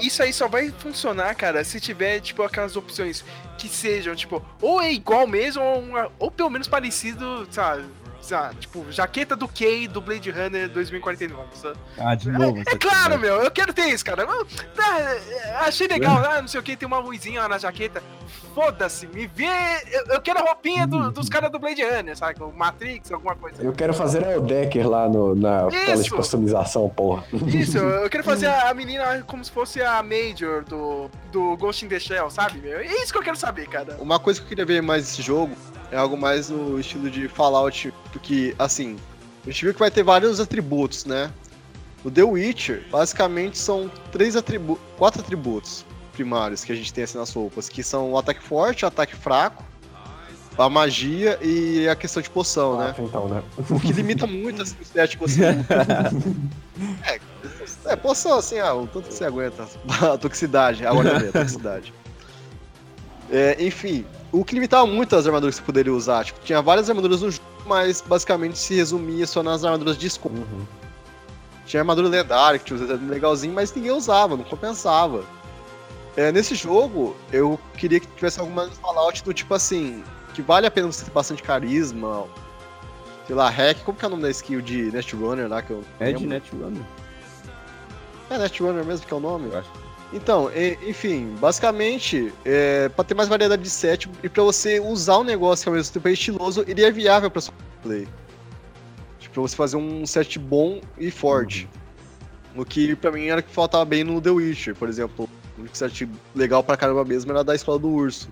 Isso aí só vai funcionar, cara, se tiver, tipo, aquelas opções que sejam, tipo, ou é igual mesmo, ou, uma- ou pelo menos parecido, sabe? Tipo, jaqueta do Kay do Blade Runner 2049, sabe? Ah, de novo. É essa claro, conversa. meu, eu quero ter isso, cara. Eu- tá, é, achei legal, ah, não sei o que, tem uma luzinha lá na jaqueta. Foda-se, me vê. Eu, eu quero a roupinha do- dos caras do Blade Runner, sabe? O Matrix, alguma coisa. Eu quero fazer a Decker lá no, na Isso! tela de customização, porra. Isso, eu quero fazer a menina como se fosse a Major do, do Ghost in the Shell, sabe? Meu? É isso que eu quero saber, cara. Uma coisa que eu queria ver mais nesse jogo é algo mais no estilo de Fallout, porque, assim, a gente viu que vai ter vários atributos, né? No The Witcher, basicamente são três atributos, quatro atributos primários que a gente tem assim nas roupas, que são o ataque forte, o ataque fraco, a magia e a questão de poção, né? Então, né? O que limita muito assim, o set que você é, é, poção assim, ah, o tanto que você aguenta. A toxicidade, agora a toxicidade. É, enfim, o que limitava muito as armaduras que você poderia usar. Tipo, tinha várias armaduras no jogo, mas basicamente se resumia só nas armaduras de escudo. Uhum. Tinha armadura lendária, que tinha um legalzinho, mas ninguém usava, não compensava. É, nesse jogo, eu queria que tivesse alguma Fallout do tipo assim, que vale a pena você ter bastante carisma, sei lá, hack, como que é o nome da skill de Netrunner lá que eu É de? Netrunner, É Netrunner mesmo que é o nome? eu acho. Então, enfim, basicamente, é, para ter mais variedade de set e pra você usar um negócio que ao mesmo tempo é estiloso, ele é viável pra sua play. Tipo, pra você fazer um set bom e forte. O que pra mim era o que faltava bem no The Witcher, por exemplo. O único set legal pra caramba mesmo era da escola do urso.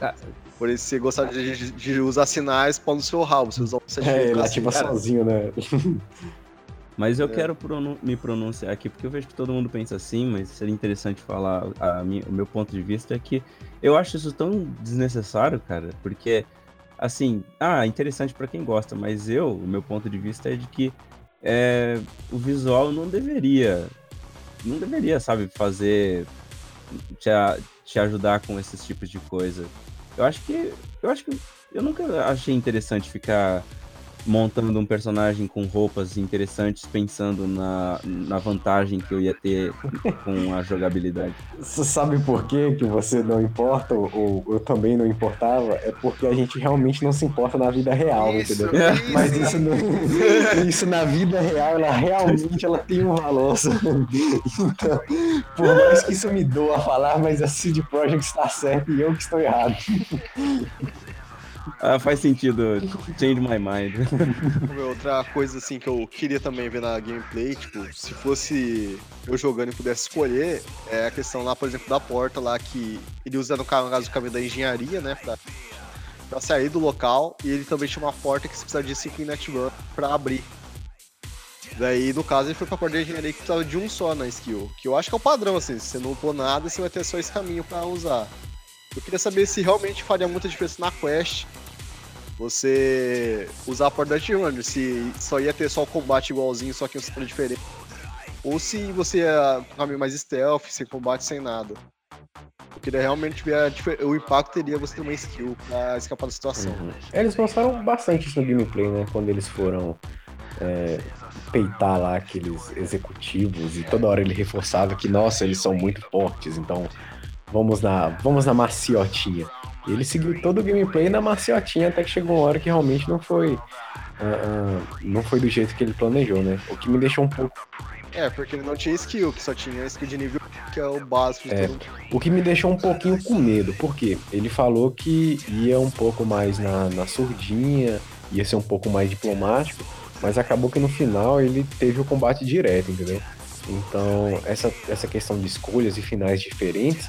Ah. Por isso, você gostar de, de- de usar sinais, pau no seu rabo. Você usar um set É, ele ativa sozinho, né? Mas eu É. quero me pronunciar aqui, porque eu vejo que todo mundo pensa assim, mas seria interessante falar minha- o meu ponto de vista é que eu acho isso tão desnecessário, cara, porque, assim, ah, interessante pra quem gosta, mas eu, o meu ponto de vista é de que é, o visual não deveria, não deveria, sabe, fazer, te, te ajudar com esses tipos de coisa. Eu acho que, eu acho que, eu nunca achei interessante ficar montando um personagem com roupas interessantes, pensando na, na vantagem que eu ia ter com a jogabilidade. Você sabe por quê que você não importa, ou eu também não importava? É porque a gente realmente não se importa na vida real, Isso, entendeu? isso. Mas isso, no- isso na vida real, ela realmente ela tem um valor. Então, por mais que isso me doa a falar, mas a CD Projekt está certa e eu que estou errado. Ah, faz sentido. Change my mind. Outra coisa assim que eu queria também ver na gameplay, tipo, se fosse eu jogando e pudesse escolher, é a questão lá, por exemplo, da porta lá que ele usa no caso no caminho da engenharia, né, pra, pra sair do local, e ele também tinha uma porta que você precisa de 5 Run pra abrir. Daí, no caso, ele foi pra porta da engenharia que precisava de um só na skill, que eu acho que é o padrão, assim, se você não upou nada, você vai ter só esse caminho pra usar. Eu queria saber se realmente faria muita diferença na quest você usar a porta da Runner, se só ia ter só o combate igualzinho, só que um cenário diferente. Ou se você ia um caminho mais stealth, sem combate, sem nada. Eu queria realmente ver a o impacto teria você ter uma skill pra escapar da situação. Eles mostraram bastante isso no gameplay, né? Quando eles foram é, peitar lá aqueles executivos e toda hora ele reforçava que, nossa, eles são muito fortes, então vamos na, vamos na maciotinha. Ele seguiu todo o gameplay na maciotinha até que chegou uma hora que realmente não foi. ah, ah, não foi do jeito que ele planejou, né? O que me deixou um pouco. É, porque ele não tinha skill, que só tinha skill de nível que é o básico de É. todo. O que me deixou um pouquinho com medo, porque ele falou que ia um pouco mais na, na surdinha, ia ser um pouco mais diplomático, mas acabou que no final ele teve o combate direto, entendeu? Então, essa, essa questão de escolhas e finais diferentes,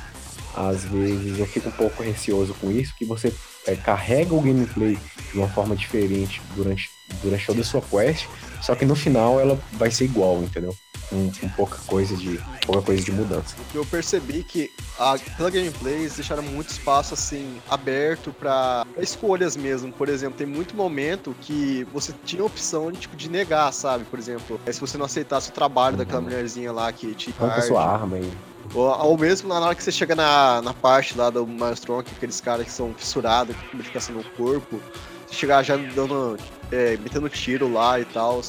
às vezes eu fico um pouco receoso com isso, que você é, carrega o gameplay de uma forma diferente durante, durante toda a sua quest, só que no final ela vai ser igual, entendeu? Com, com pouca coisa de pouca coisa de mudança. Eu percebi que a, pela gameplay eles deixaram muito espaço assim aberto pra pra escolhas mesmo. Por exemplo, tem muito momento que você tinha a opção de, tipo, de negar, sabe? Por exemplo, é se você não aceitasse o trabalho daquela mulherzinha lá que te Arranca sua arma aí. Ou mesmo na hora que você chega na, na parte lá do Maelstrom, que aqueles caras que são fissurados, com modificação no corpo. chegar já dando. É, metendo tiro lá e tal.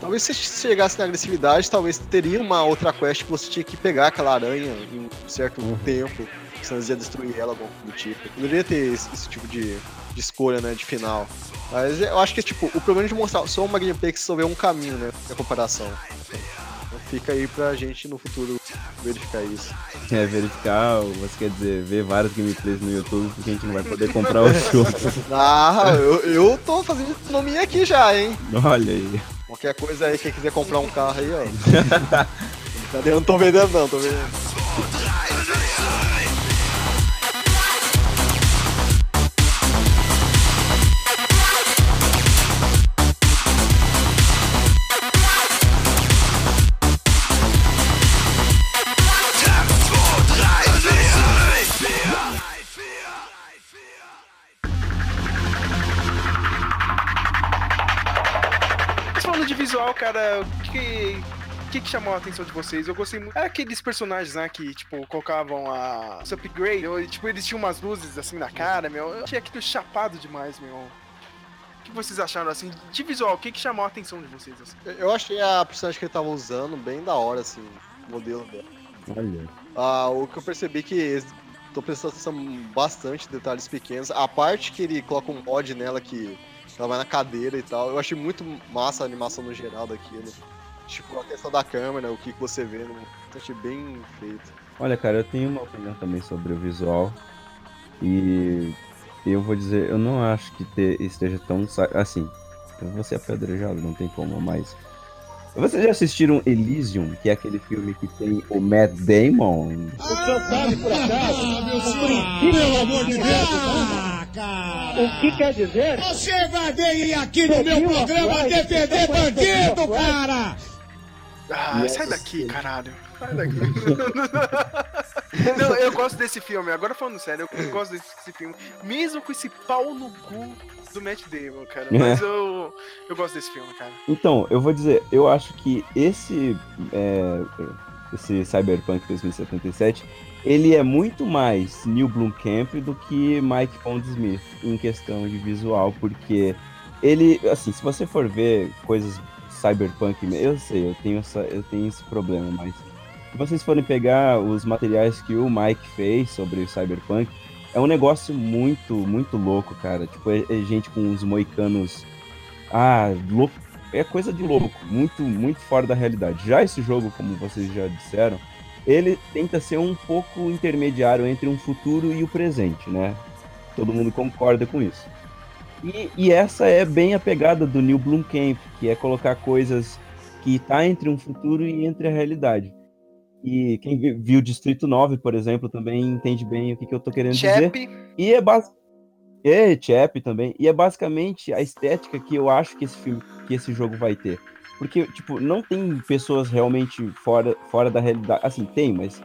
Talvez se chegasse na agressividade, talvez teria uma outra quest que você tinha que pegar aquela aranha em um certo Uhum. tempo, senão ia destruir ela, algum do tipo. Poderia ter esse, esse tipo de, de escolha, né, de final. Mas eu acho que, tipo, o problema de mostrar só uma gameplay que só vê um caminho, né, da comparação. Fica aí pra gente no futuro verificar isso. É, verificar, você quer dizer, ver várias gameplays no YouTube porque a gente não vai poder comprar o jogo. Ah, eu, eu tô fazendo economia aqui já, hein? Olha aí. Qualquer coisa aí, quem quiser comprar um carro aí, ó. Cadê? Eu não tô vendendo não, tô vendendo. Cara, o que, o que, que chamou a atenção de vocês? Eu gostei muito. Era aqueles personagens, né, que, tipo, colocavam a os upgrade, eu, tipo, eles tinham umas luzes assim na cara, meu. Eu achei aquilo chapado demais, meu. O que vocês acharam, assim, de visual? O que, que chamou a atenção de vocês, assim? Eu achei a personagem que ele tava usando bem da hora, assim, o modelo dela. Olha. Ah, o que eu percebi que eles tô prestando atenção bastante em detalhes pequenos. A parte que ele coloca um mod nela que ela vai na cadeira e tal, eu achei muito massa a animação no geral daquilo. Tipo, a questão da câmera, o que que você vê, no... eu achei bem feito. Olha, cara, eu tenho uma opinião também sobre o visual. E eu vou dizer, eu não acho que te- esteja tão. Assim, eu vou ser apedrejado, não tem como, mas. Vocês já assistiram Elysium, que é aquele filme que tem o Matt Damon? Pelo amor de Deus! O que quer dizer? Você vai vir aqui no meu programa defender bandido, cara! Ah, sai daqui, caralho. Sai daqui. Não, eu gosto desse filme. Agora falando sério, eu gosto desse filme. Mesmo com esse pau no cu do Matt Damon, cara. Mas eu, eu gosto desse filme, cara. Então, eu vou dizer, eu acho que esse, é, esse Cyberpunk 2077, ele é muito mais Neil Blomkamp do que Mike Pondsmith em questão de visual, porque ele, assim, se você for ver coisas Cyberpunk, eu sei, eu tenho, essa, eu tenho esse problema, mas se vocês forem pegar os materiais que o Mike fez sobre o Cyberpunk, é um negócio muito, muito louco, cara. Tipo, é, é gente com uns moicanos. Ah, louco. É coisa de louco. Muito, muito fora da realidade. Já esse jogo, como vocês já disseram, ele tenta ser um pouco intermediário entre um futuro e o presente, né? Todo mundo concorda com isso. E, e essa é bem a pegada do Neil Blomkamp, que é colocar coisas que tá entre um futuro e entre a realidade. E quem vi- viu Distrito 9, por exemplo, também entende bem o que, que eu tô querendo dizer. Chap, E é bas... É, Chap também. E é basicamente a estética que eu acho que esse filme, que esse jogo vai ter. Porque, tipo, não tem pessoas realmente fora, fora da realidade. Assim, tem, mas.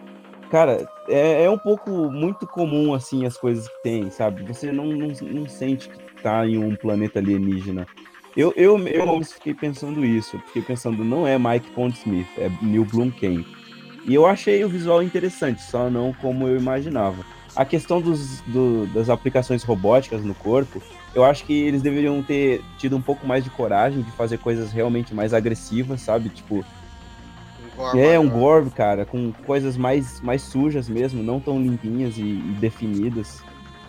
Cara, é, é um pouco muito comum, assim, as coisas que tem, sabe? Você não, não, não sente que tá em um planeta alienígena. Eu, eu, eu fiquei pensando isso. Fiquei pensando, não é Mike Pondsmith, é Neil Blomkamp. E eu achei o visual interessante, só não como eu imaginava. A questão dos, do- das aplicações robóticas no corpo, eu acho que eles deveriam ter tido um pouco mais de coragem de fazer coisas realmente mais agressivas, sabe? Tipo, é um gore, cara, com coisas mais, mais sujas mesmo, não tão limpinhas e, e definidas.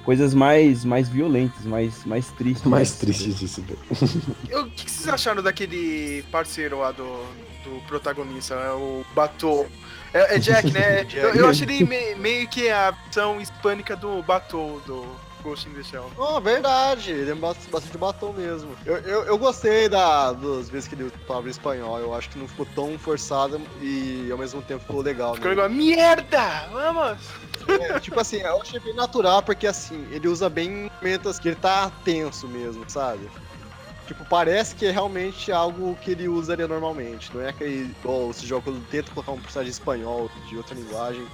Coisas mais, mais violentas, mais, mais tristes. Mais triste disso. o que, que vocês acharam daquele parceiro lá do, do protagonista, é o Batou? É, é Jack, né? eu, eu achei ele me- meio que a versão hispânica do Batou, do Ghost in the Shell. Oh, verdade, ele é bast- bastante batom mesmo. Eu, eu, eu gostei da, das vezes que ele falava espanhol, eu acho que não ficou tão forçado e ao mesmo tempo ficou legal. Ficou né? igual, merda! Vamos! É, tipo assim, eu achei bem natural, porque assim, ele usa bem momentos que ele tá tenso mesmo, sabe? Tipo, parece que é realmente algo que ele usaria normalmente. Não é aquele, igual esse jogo quando tenta colocar um personagem espanhol de outra linguagem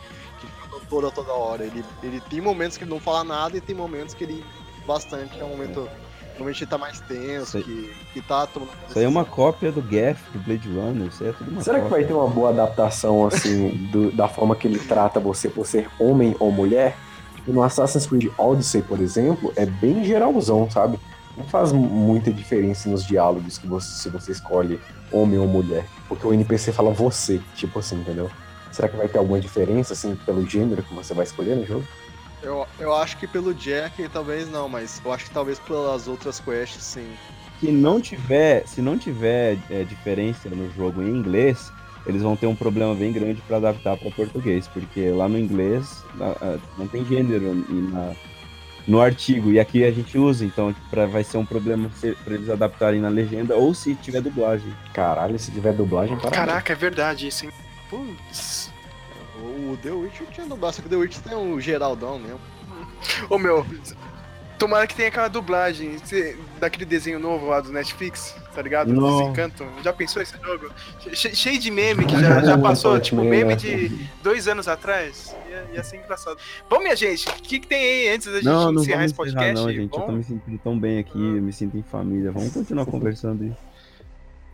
toda, toda hora. Ele, ele tem momentos que ele não fala nada e tem momentos que ele bastante, é um momento. Normalmente ele tá mais tenso, Isso aí- que, que tá tomando. Isso aí é uma cópia do Gaff, do Blade Runner, isso aí é tudo uma Será que cópia. vai ter uma boa adaptação, assim, do- da forma que ele trata você por ser homem ou mulher? Tipo, no Assassin's Creed Odyssey, por exemplo, é bem geralzão, sabe? não faz muita diferença nos diálogos que você, se você escolhe homem ou mulher. Porque o NPC fala você, tipo assim, entendeu? Será que vai ter alguma diferença, assim, pelo gênero que você vai escolher no jogo? Eu, eu acho que pelo Jack talvez não, mas eu acho que talvez pelas outras quests sim. Se não tiver, se não tiver é, diferença no jogo em inglês, eles vão ter um problema bem grande para adaptar para português, porque lá no inglês não tem gênero na, no artigo e aqui a gente usa, então pra, vai ser um problema para eles adaptarem na legenda ou se tiver dublagem. Caralho, se tiver dublagem, para Caraca, é verdade isso, hein? Putz. O The Witcher tinha dublado, só que o The Witcher tem um Geraldão mesmo. Ô meu, tomara que tenha aquela dublagem daquele desenho novo lá do Netflix, tá ligado? Não. Desencanto. Já pensou esse jogo? Che cheio de meme que já, já passou, tipo, meme de dois anos atrás. Ia, ia ser engraçado. Bom, minha gente, o que, que tem aí antes da gente não, não encerrar esse podcast? não, gente. Bom? Eu tô me sentindo tão bem aqui, eu me sinto em família. Vamos continuar conversando aí.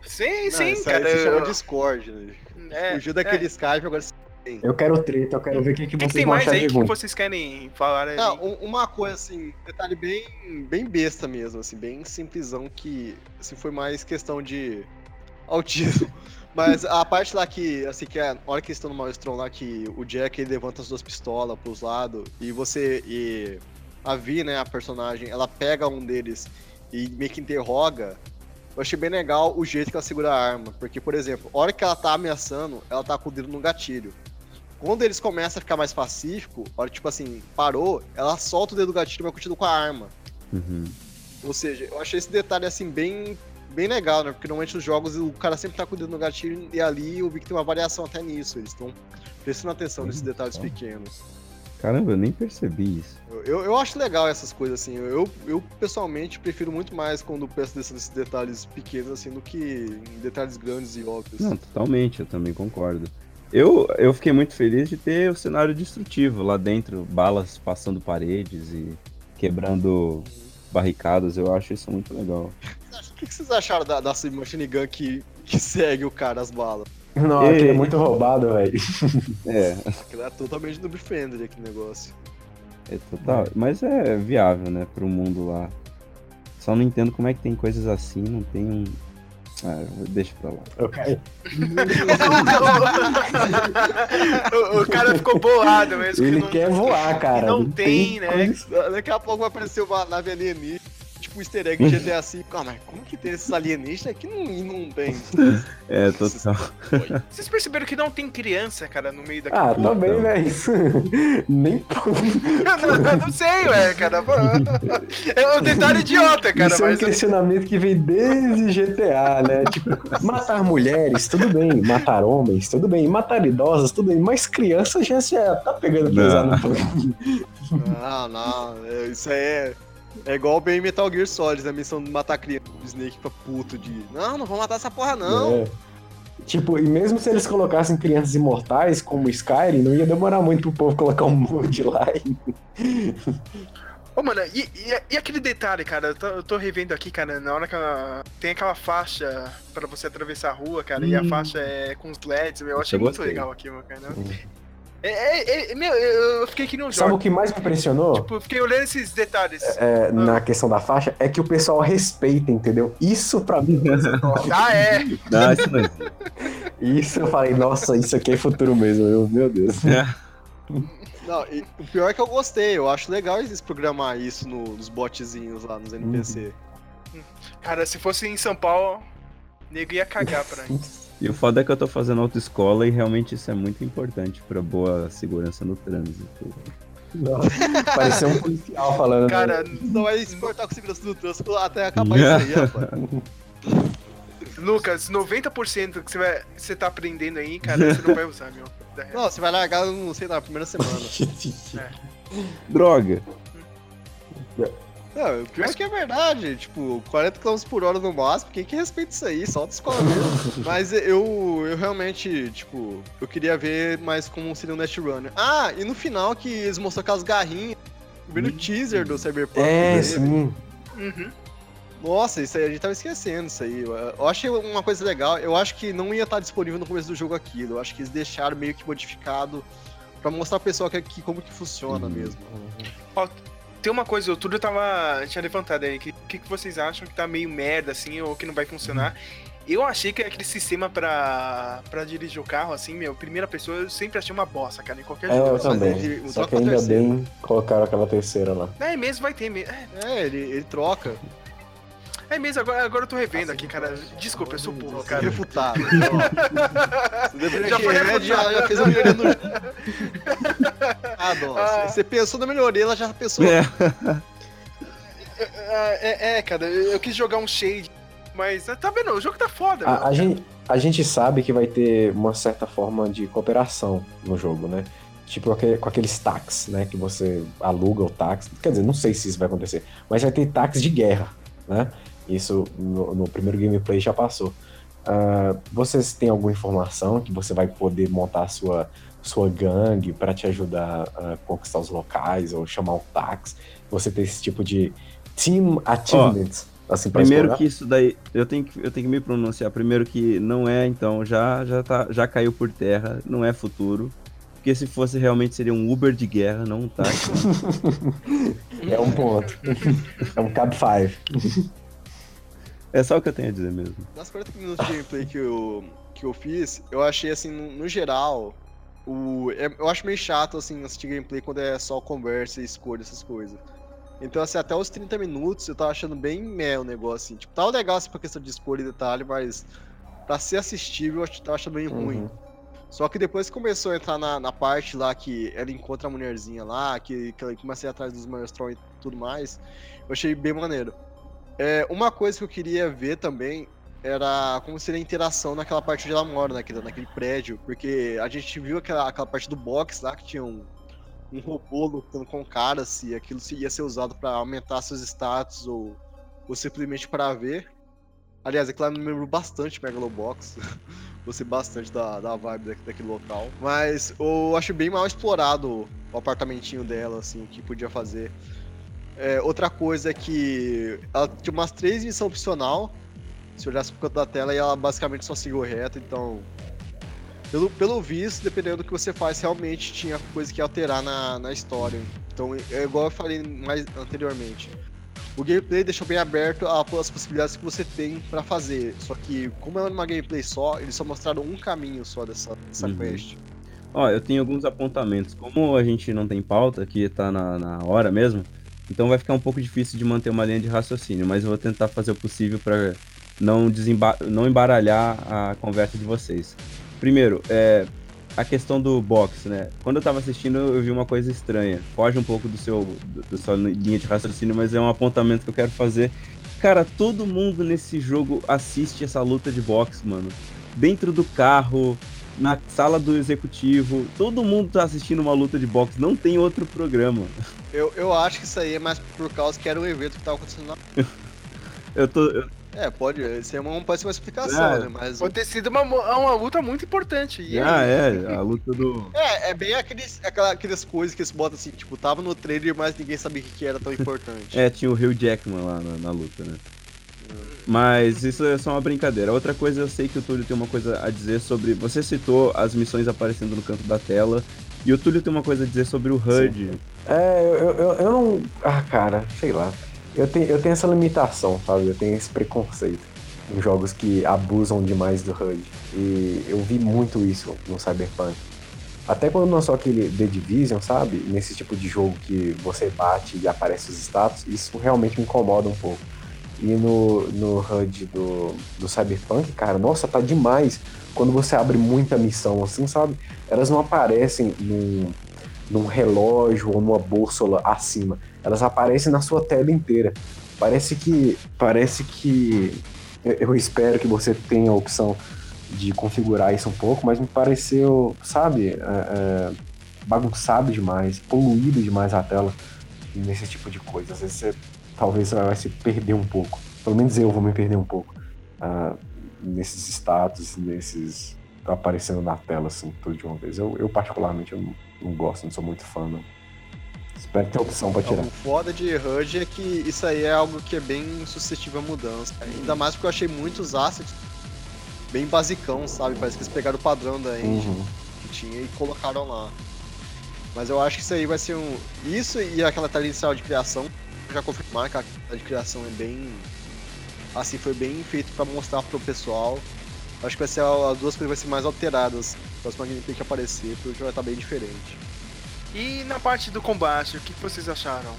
Sim, Não, sim, isso aí cara. se chama Discord, né? É, Fugiu daquele é. Skype, agora você tem. Eu quero treta, eu quero ver o que, que O que, que vocês tem vão mais achar aí? O que, vocês querem falar aí? Não, um- uma coisa assim, detalhe bem, bem besta mesmo, assim, bem simplesão que assim, foi mais questão de autismo. Mas a parte lá que, assim, que é a hora que eles estão no Maelstrom lá, que o Jack ele levanta as duas pistolas pros lados e você. E a Vi, né, a personagem, ela pega um deles e meio que interroga. Eu achei bem legal o jeito que ela segura a arma. Porque, por exemplo, a hora que ela tá ameaçando, ela tá com o dedo no gatilho. Quando eles começam a ficar mais pacífico, a hora tipo assim, parou, ela solta o dedo do gatilho e vai continuar com a arma. Uhum. Ou seja, eu achei esse detalhe, assim, bem, bem legal, né? Porque normalmente nos jogos o cara sempre tá com o dedo no gatilho e ali eu vi que tem uma variação até nisso. Eles estão prestando atenção nesses Hum, detalhes pequenos. Caramba, eu nem percebi isso. Eu, eu, acho legal essas coisas, assim. Eu, eu, pessoalmente, prefiro muito mais quando peço desses detalhes pequenos, assim, do que em detalhes grandes e óbvios. Não, totalmente, eu também concordo. Eu, eu fiquei muito feliz de ter o cenário destrutivo lá dentro, balas passando paredes e quebrando barricadas, eu acho isso muito legal. O que, vocês acharam da, da submachine gun que, que segue o cara, as balas? Não, aquele é muito roubado, velho. É, Aquilo é totalmente noob friendly, aquele negócio. É total. Mas é viável, né, pro mundo lá. Só não entendo como é que tem coisas assim, não tem um. Ah, deixa pra lá. Quero- o, o cara ficou bolado mesmo. Ele não- quer voar, cara. não tem, né? coisa- Daqui a pouco vai aparecer uma nave alienígena, tipo um easter egg de GTA V. Ah, mas como que tem esses alienígenas aqui não, não tem? É, total. Vocês perceberam que não tem criança, cara, no meio daquele Ah, também, velho. Nem. Eu não, eu não sei, ué, cara. É um detalhe idiota, cara, Isso é um mas. questionamento que vem desde GTA, né? Tipo, matar mulheres, tudo bem. Matar homens, tudo bem. Matar idosos, tudo bem. Mas criança já, já tá pegando pesado. Não, não, é- isso aí é. É igual bem Metal Gear Solid, a missão de matar criança do Snake pra puto de. Não, não vou matar essa porra, não. É. Tipo, e mesmo se eles colocassem crianças imortais, como Skyrim, não ia demorar muito pro povo colocar um mod lá. Ô, mano, e, e- e aquele detalhe, cara, eu tô, eu tô revendo aqui, cara, na hora que ela- tem aquela faixa pra você atravessar a rua, cara, e a Hum. faixa é com os LEDs, meu, eu achei Eu muito legal aquilo, cara. É, é- é- meu, eu fiquei aqui no Sabe o que mais me impressionou? Tipo, eu fiquei olhando esses detalhes. é, na questão da faixa é que o pessoal respeita, entendeu? Isso pra mim. Ah, é. Não, isso não. Isso eu falei, nossa, isso aqui é futuro mesmo, eu, meu Deus. Não, e o pior é que eu gostei, eu acho legal eles programar isso no- nos botzinhos lá nos NPC. Cara, se fosse em São Paulo, o nego ia cagar pra mim. E o foda é que eu tô fazendo autoescola e realmente isso é muito importante pra boa segurança no trânsito. Nossa, pareceu um policial falando. né? Cara, Só vai exportar com segurança do trânsito até acabar isso aí, rapaz. Lucas, 90% que você, vai, você tá aprendendo aí, cara, você não vai usar, meu. Não, você vai largar, não sei, na primeira semana. Droga! Não, o pior é que é verdade, tipo, 40 km por hora no máximo, quem que respeita isso aí? Solta escola mesmo. Mas eu, eu realmente, tipo, eu queria ver mais como seria o Netrunner. Ah, e no final que eles mostraram aquelas garrinhas, primeiro teaser do Cyberpunk. É, sim. Uhum. Nossa, isso aí a gente tava esquecendo isso aí. Eu achei uma coisa legal. Eu acho que não ia estar disponível no começo do jogo aquilo. Eu acho que eles deixaram meio que modificado pra mostrar pro pessoal que, que como que funciona Uhum. mesmo. Tem uma coisa, o Túlio tava. tinha levantado aí. O que, que, que vocês acham que tá meio merda, assim, ou que não vai funcionar? Eu achei que aquele sistema pra, pra dirigir o carro, assim, meu, primeira pessoa, eu sempre achei uma bosta, cara, em qualquer É, jogo. eu assim. também. ele- Só que ainda terceira. bem colocaram aquela terceira lá. É mesmo, vai ter mesmo. É, É, ele, ele troca. é mesmo, agora, agora eu tô revendo aqui, cara. Desculpa, eu sou burro, cara. Refutado. Você deveria Já foi Red já, já fez a melhoria no Ah, nossa. Ah. Você pensou na melhoria, ela já pensou. É. É, é, cara, eu quis jogar um shade, mas tá vendo? O jogo tá foda. A, a gente, a gente sabe que vai ter uma certa forma de cooperação no jogo, né? Tipo aque- com aqueles tax, né? Que você aluga o tax. Quer dizer, não sei se isso vai acontecer, mas vai ter tax de guerra, né? Isso no, no primeiro gameplay já passou. Ah, vocês têm alguma informação que você vai poder montar a sua, sua gangue para te ajudar a conquistar os locais ou chamar um tax? Você ter esse tipo de team achievements, assim, pra Primeiro explorar? que isso daí, eu tenho que, eu tenho que me pronunciar. Primeiro que não é, então, já, já, tá, já caiu por terra, não é futuro. Porque se fosse realmente seria um Uber de guerra, não um táxi. É um ponto. é um Cab 5. é só o que eu tenho a dizer mesmo. Nas 40 minutos de gameplay que eu, que eu fiz, eu achei assim, no, no geral, o, é- eu acho meio chato assim assistir gameplay quando é só conversa e escolha essas coisas. Então, assim, até os 30 minutos eu tava achando bem meh o negócio, assim. Tipo, tava legal assim, pra questão de escolha e detalhe, mas pra ser assistível eu tava achando bem ruim. Uhum. Só que depois que começou a entrar na, na parte lá que ela encontra a mulherzinha lá, que, que ela começa a ir atrás dos Maelstrom e tudo mais, eu achei bem maneiro. É, uma coisa que eu queria ver também era como seria a interação naquela parte onde ela mora, naquele, naquele prédio, porque a gente viu aquela, aquela parte do box lá que tinha um, um robô lutando com caras, se aquilo ia ser usado pra aumentar seus status ou, ou simplesmente para ver. Aliás, aquilo me lembrou bastante Megalobox. Gostei bastante da, da vibe da- daquele local. Mas eu acho bem mal explorado o apartamentinho dela, assim, o que podia fazer. É, outra coisa é que ela tinha umas três missões opcional. Se olhasse pro canto da tela, e ela basicamente só seguiu reto, então. Pelo, pelo visto, dependendo do que você faz, realmente tinha coisa que ia alterar na, na história. Então, é igual eu falei mais anteriormente. O gameplay deixou bem aberto as possibilidades que você tem pra fazer. Só que, como é uma gameplay só, eles só mostraram um caminho só dessa, dessa Uhum. quest. Ó, eu tenho alguns apontamentos. Como a gente não tem pauta, que tá na, na hora mesmo, então vai ficar um pouco difícil de manter uma linha de raciocínio, mas eu vou tentar fazer o possível para não, desemba não embaralhar a conversa de vocês. Primeiro, é, a questão do box, né? Quando eu tava assistindo, eu vi uma coisa estranha. Foge um pouco do seu do, da sua linha de raciocínio, mas é um apontamento que eu quero fazer. Cara, todo mundo nesse jogo assiste essa luta de boxe, mano. Dentro do carro, na sala do executivo, todo mundo tá assistindo uma luta de boxe, não tem outro programa. Eu, eu acho que isso aí é mais por causa que era um evento que tava acontecendo na. Eu tô. eu- É, pode. Isso aí não pode ser uma explicação, É. né? Mas. Pode ter sido uma, uma luta muito importante. E ah, aí? é, a luta do. É, é bem aqueles, aquela, aquelas coisas que eles botam assim, tipo, tava no trailer, mas ninguém sabia o que, que era tão importante. É, tinha o Hugh Jackman lá na, na luta, né? Mas isso é só uma brincadeira. Outra coisa, eu sei que o Túlio tem uma coisa a dizer sobre. Você citou as missões aparecendo no canto da tela. E o Túlio tem uma coisa a dizer sobre o HUD. É, eu, eu, eu não. Ah, cara, sei lá. Eu tenho, eu tenho essa limitação, sabe? Eu tenho esse preconceito em jogos que abusam demais do HUD. E eu vi muito isso no Cyberpunk. Até quando lançou aquele The Division, sabe? Nesse tipo de jogo que você bate e aparece os status, isso realmente me incomoda um pouco. E no, no HUD do, do Cyberpunk, cara, nossa, tá demais. Quando você abre muita missão assim, sabe? Elas não aparecem num, num relógio ou numa bússola acima. Elas aparecem na sua tela inteira. Parece que. Parece que. Eu, espero que você tenha a opção de configurar isso um pouco, mas me pareceu, sabe, é, é, bagunçado demais, poluído demais a tela nesse tipo de coisa. Às vezes você talvez vai se perder um pouco. Pelo menos eu vou me perder um pouco ah, nesses status, nesses aparecendo na tela assim, tudo de uma vez. Eu, eu particularmente eu não, não gosto, não sou muito fã. Não. Espero ter opção pra tirar. O foda de HUD é que isso aí é algo que é bem suscetível a mudança. Ainda mais porque eu achei muitos assets bem basicão, sabe? Parece que eles pegaram o padrão da engine Uhum. que tinha e colocaram lá. Mas eu acho que isso aí vai ser um. Isso e aquela tela inicial de criação, já confirmar que a tela de criação é bem. Assim, foi bem feito para mostrar pro pessoal. Acho que vai ser as duas coisas vai ser mais alteradas. A próxima gameplay que aparecer, porque vai estar bem diferente. E na parte do combate, o que vocês acharam?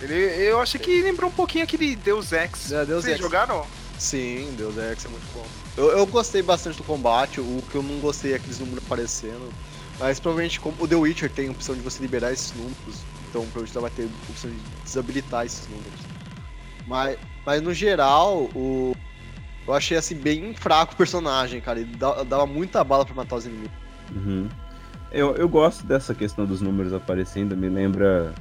Ele, eu achei que lembrou um pouquinho aquele Deus Ex. É, Deus Vocês Ex. jogaram? Sim, Deus Ex é muito bom. Eu, eu gostei bastante do combate, o que eu não gostei é aqueles números aparecendo. Mas provavelmente como o The Witcher tem a opção de você liberar esses números, então provavelmente vai ter a opção de desabilitar esses números. Mas, mas no geral, o, eu achei assim bem fraco o personagem, cara. Ele dava muita bala pra matar os inimigos. Uhum. Eu, eu gosto dessa questão dos números aparecendo, me lembra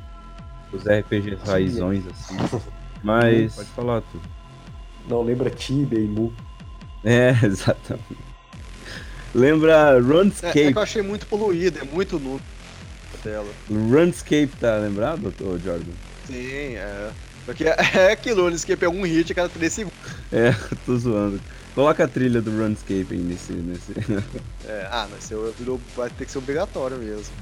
os RPGs raizões, assim. Mas. Pode falar, tu. Não, lembra Tibia e Mu. É, exatamente. Lembra É, é RuneScape. que eu achei muito poluído, é muito tela. RuneScape, tá lembrado, ô Jordan? Sim, é. Porque é aquilo, eles que pegam um hit a cada 3 segundos. É, tô zoando. Coloca a trilha do RuneScape aí nesse. nesse... É, ah, mas virou, vai ter que ser obrigatório mesmo.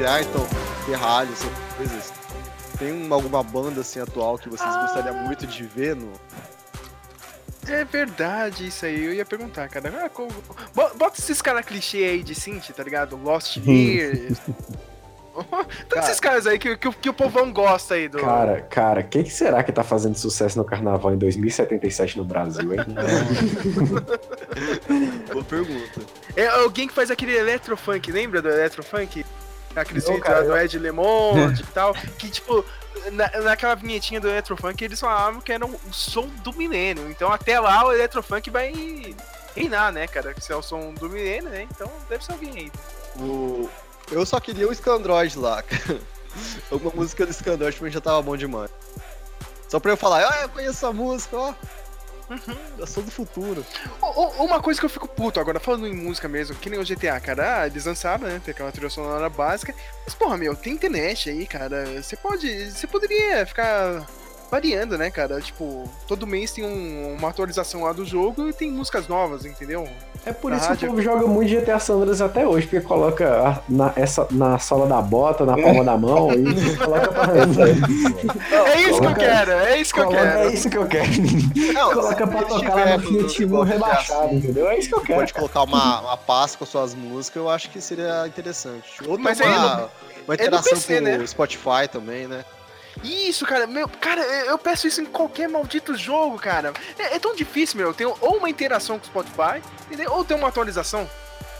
Meio GTA, então rádio, essas coisas. Tem uma- alguma banda assim atual que vocês gostariam muito de ver no. É verdade isso aí, eu ia perguntar, cara. Ah, como- bo- Bota esses caras clichê aí de synth, tá ligado? Lost Years. Todos esses caras aí que, que, o- que o povão gosta aí do. Cara, cara, quem que será que tá fazendo sucesso no carnaval em 2077 no Brasil, hein? Boa pergunta. É alguém que faz aquele electrofunk, lembra do electrofunk? Cara, lá do Ed Lemond e tal. Que, tipo, na, naquela vinhetinha do electrofunk eles falavam que era o som do milênio. Então até lá o electrofunk vai reinar, né, cara? Que se é o som do milênio, né? Então deve ser alguém aí. O... Eu só queria o Scandroid lá, cara. Alguma música do Scandroid pra mim já tava bom demais. Só pra eu falar, ah, eu conheço essa música, ó. Eu sou do futuro. Uma coisa que eu fico puto agora, falando em música mesmo, que nem o GTA, cara, ah, eles lançaram, né? Tem aquela trilha sonora básica. Mas, porra, meu, tem internet aí, cara. Você pode. Você poderia ficar variando, né, cara? Tipo, todo mês tem um- uma atualização lá do jogo e tem músicas novas, entendeu? É por Na isso que rádio. o povo joga muito GTA San Andreas até hoje, porque coloca a- na, essa, na sola da bota, na palma da mão e coloca pra É isso que eu quero, é isso que eu quero. É isso que eu quero. Não, coloca pra tocar lá no Fiat Uno rebaixado, entendeu? É isso que eu quero. Pode colocar uma, uma pasta com suas músicas, eu acho que seria interessante. Ou Mas uma, no- uma é no interação PC, com né? o Spotify também, né? Isso, cara, meu, cara, eu peço isso em qualquer maldito jogo, cara. É, é tão difícil, meu. Tem ou uma interação com o Spotify, entendeu? ou tem uma atualização.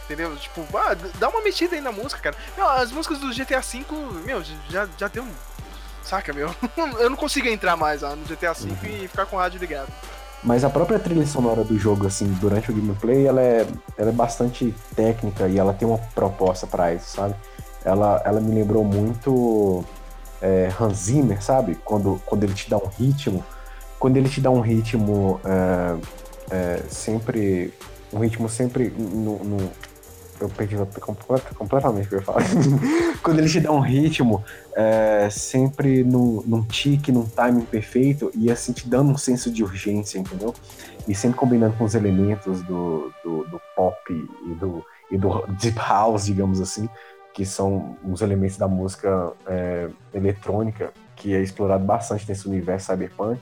Entendeu? Tipo, ah, dá uma mexida aí na música, cara. Meu, as músicas do GTA V, meu, já, já deu um. Saca, meu? Eu não consigo entrar mais lá no GTA V e ficar com o rádio ligado. Mas a própria trilha sonora do jogo, assim, durante o gameplay, ela é, ela é bastante técnica e ela tem uma proposta pra isso, sabe? Ela, ela me lembrou muito é, Hans Zimmer, sabe? Quando, quando ele te dá um ritmo. Quando ele te dá um ritmo é, é, sempre. Um ritmo sempre no. no- eu perdi complet- completamente o que eu ia falar. quando ele te dá um ritmo é, sempre num, num tique, num timing perfeito e assim te dando um senso de urgência, entendeu? E sempre combinando com os elementos do, do, do pop e do, e do deep house, digamos assim, que são os elementos da música é, eletrônica que é explorado bastante nesse universo cyberpunk.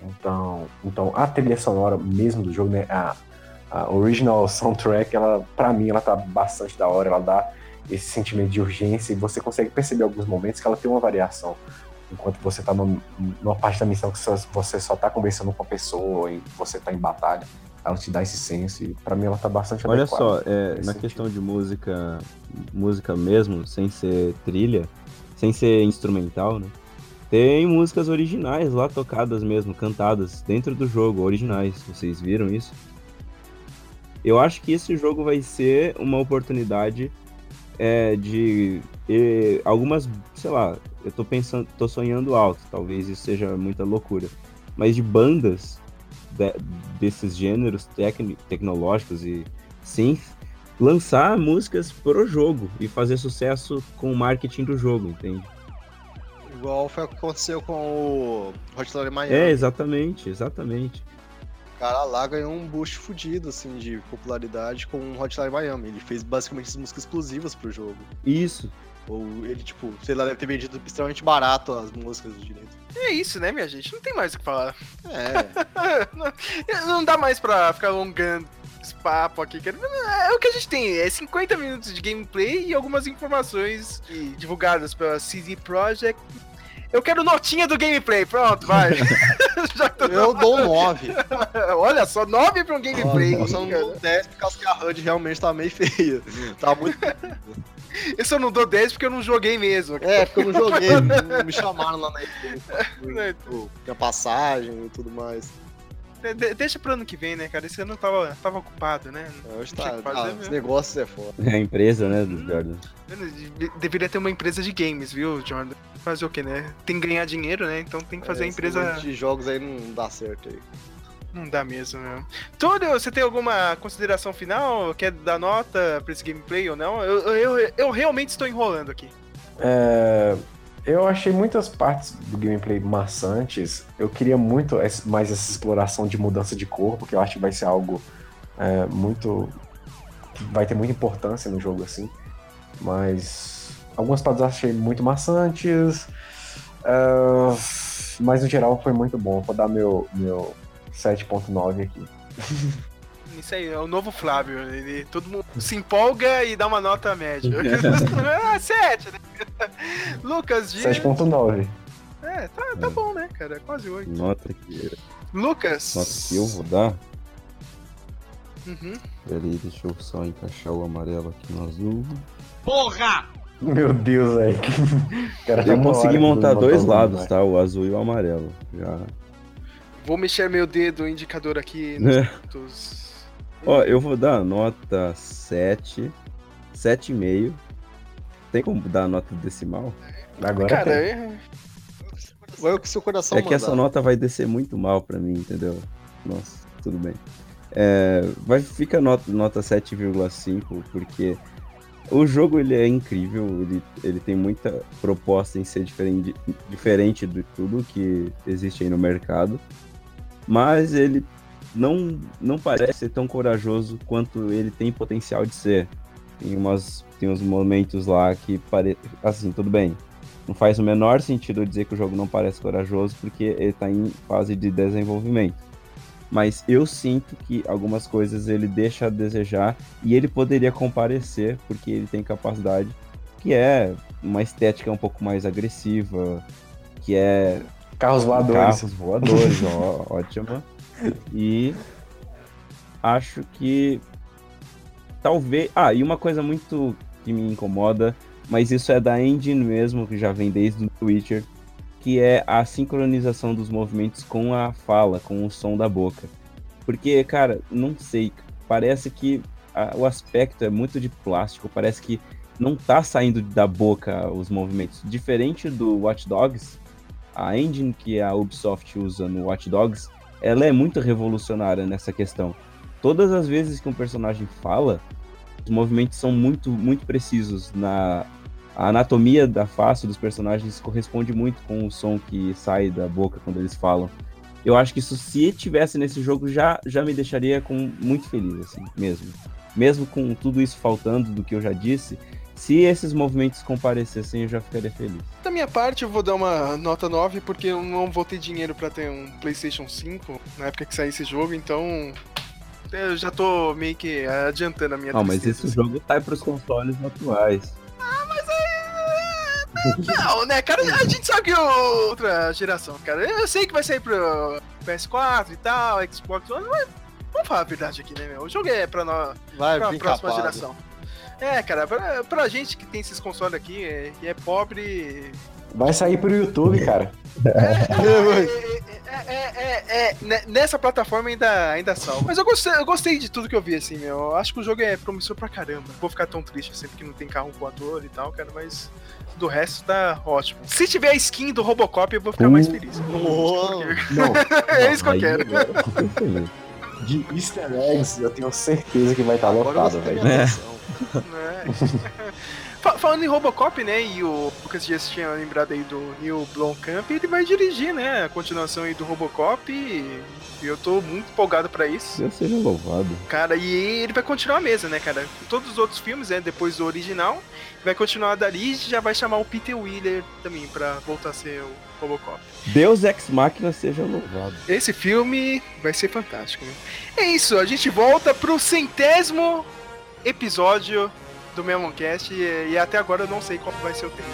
Então, então a trilha sonora mesmo do jogo, né, a, a original soundtrack, ela para mim ela tá bastante da hora, ela dá esse sentimento de urgência e você consegue perceber alguns momentos que ela tem uma variação. Enquanto você tá num- numa parte da missão que você só tá conversando com a pessoa e você tá em batalha, ela te dá esse senso e pra mim ela tá bastante Olha adequada só, é, na sentido. questão de música, música mesmo, sem ser trilha, sem ser instrumental, né? Tem músicas originais lá tocadas mesmo, cantadas dentro do jogo, originais. Vocês viram isso? Eu acho que esse jogo vai ser uma oportunidade é, de e, algumas, sei lá, eu tô pensando, tô sonhando alto, talvez isso seja muita loucura, mas de bandas de, desses gêneros tecnológicos e synth lançar músicas pro jogo e fazer sucesso com o marketing do jogo, entende? Igual foi o que aconteceu com o Hotline Miami. É, exatamente, exatamente. O cara lá ganhou um boost fudido, assim, de popularidade com o Hotline Miami. Ele fez basicamente as músicas exclusivas pro jogo. Isso. Ou ele, tipo, sei lá, deve ter vendido extremamente barato as músicas do direito. É isso, né, minha gente? Não tem mais o que falar. É. não, não dá mais pra ficar alongando esse papo aqui. cara. É o que a gente tem, é 50 minutos de gameplay e algumas informações divulgadas pela CD Projekt eu quero notinha do gameplay. Pronto, vai. tô... Eu dou 9. Olha só, 9 pra um gameplay. Eu só não dou 10 porque a HUD realmente tá meio feia. Tá muito. Eu só não dou 10 porque eu não joguei mesmo. É, porque eu não joguei. me chamaram lá na equipe. a passagem e tudo mais. De deixa pro ano que vem, né, cara? Esse ano tava, tava ocupado, né? É, hoje tá. Ah, os negócios é foda. É a empresa, né, do Jordan. Deveria ter uma empresa de games, viu, Jordan? Fazer o que, né? Tem que ganhar dinheiro, né? Então tem que fazer é, a empresa. de jogos aí não dá certo aí. Não dá mesmo, né? Túlio, você tem alguma consideração final? Quer dar nota pra esse gameplay ou não? Eu, eu, eu realmente estou enrolando aqui. É, eu achei muitas partes do gameplay maçantes. Eu queria muito mais essa exploração de mudança de corpo, que eu acho que vai ser algo é, muito. que vai ter muita importância no jogo assim. Mas algumas partes eu achei muito maçantes. Uh, mas no geral foi muito bom. Vou dar meu, meu 7.9 aqui. Isso aí, é o novo Flávio. Ele, todo mundo se empolga e dá uma nota média. ah, 7, né? Lucas, de. 7.9. É, tá, tá é. bom, né, cara? Quase 8. Nota que. Lucas. Nota que eu vou dar. Uhum. Peraí, deixa eu só encaixar o amarelo aqui no azul. Porra! Meu Deus, velho. Eu consegui montar dois lados, tá? O azul e o amarelo. Já. Vou mexer meu dedo indicador aqui nos é. Ó, eu vou dar nota 7, 7,5. Tem como dar nota decimal? Agora Cara, tem. É... Vai o que seu coração É mandar. que essa nota vai descer muito mal pra mim, entendeu? Nossa, tudo bem. É, vai fica nota, nota 7,5, porque o jogo ele é incrível, ele, ele tem muita proposta em ser diferente, diferente de tudo que existe aí no mercado, mas ele não, não parece tão corajoso quanto ele tem potencial de ser. Tem, umas, tem uns momentos lá que parece. Assim, tudo bem. Não faz o menor sentido dizer que o jogo não parece corajoso porque ele está em fase de desenvolvimento. Mas eu sinto que algumas coisas ele deixa a desejar e ele poderia comparecer porque ele tem capacidade, que é uma estética um pouco mais agressiva, que é carros voadores, carros voadores, ó, ótima. E acho que talvez. Ah, e uma coisa muito que me incomoda, mas isso é da engine mesmo, que já vem desde o Witcher, que é a sincronização dos movimentos com a fala, com o som da boca. Porque, cara, não sei, parece que a, o aspecto é muito de plástico, parece que não tá saindo da boca os movimentos. Diferente do Watch Dogs, a engine que a Ubisoft usa no Watch Dogs ela é muito revolucionária nessa questão. Todas as vezes que um personagem fala, os movimentos são muito, muito precisos. Na a anatomia da face dos personagens corresponde muito com o som que sai da boca quando eles falam. Eu acho que isso, se tivesse nesse jogo, já, já me deixaria com, muito feliz, assim, mesmo. Mesmo com tudo isso faltando do que eu já disse, se esses movimentos comparecessem, eu já ficaria feliz. Da minha parte, eu vou dar uma nota 9, porque eu não vou ter dinheiro para ter um PlayStation 5 na época que sair esse jogo, então. Eu já tô meio que adiantando a minha Não, mas esse jogo tá pros consoles atuais. Ah, mas aí. Não, né, cara? A gente sabe que é outra geração, cara. Eu sei que vai sair pro PS4 e tal, Xbox One, mas vamos falar a verdade aqui, né, meu? O jogo é pra, nós, vai, pra próxima capado. geração. É, cara, pra, pra gente que tem esses consoles aqui, é, que é pobre, Vai sair pro YouTube, cara. É, é, é, é, né, nessa plataforma ainda, ainda salva. Mas eu gostei, eu gostei de tudo que eu vi, assim, meu. Eu acho que o jogo é promissor pra caramba. Não vou ficar tão triste sempre que não tem carro voador e tal, cara, mas do resto tá ótimo. Se tiver a skin do Robocop, eu vou ficar mais feliz. Não, é isso que eu quero. eu. De easter eggs, eu tenho certeza que vai estar lotado, velho. Né? Fa- Falando em Robocop, né, e o Lucas Dias tinha lembrado aí do Neil Blomkamp, ele vai dirigir, né, a continuação aí do Robocop e eu tô muito empolgado pra isso. Deus seja louvado. Cara, e ele vai continuar a mesa, né, cara? Todos os outros filmes, né, depois do original, vai continuar dali e já vai chamar o Peter Wheeler também pra voltar a ser o Robocop. Deus Ex Machina seja louvado. Esse filme vai ser fantástico. Né? É isso, a gente volta pro centésimo episódio do Memoncast e, e até agora eu não sei qual vai ser o tema.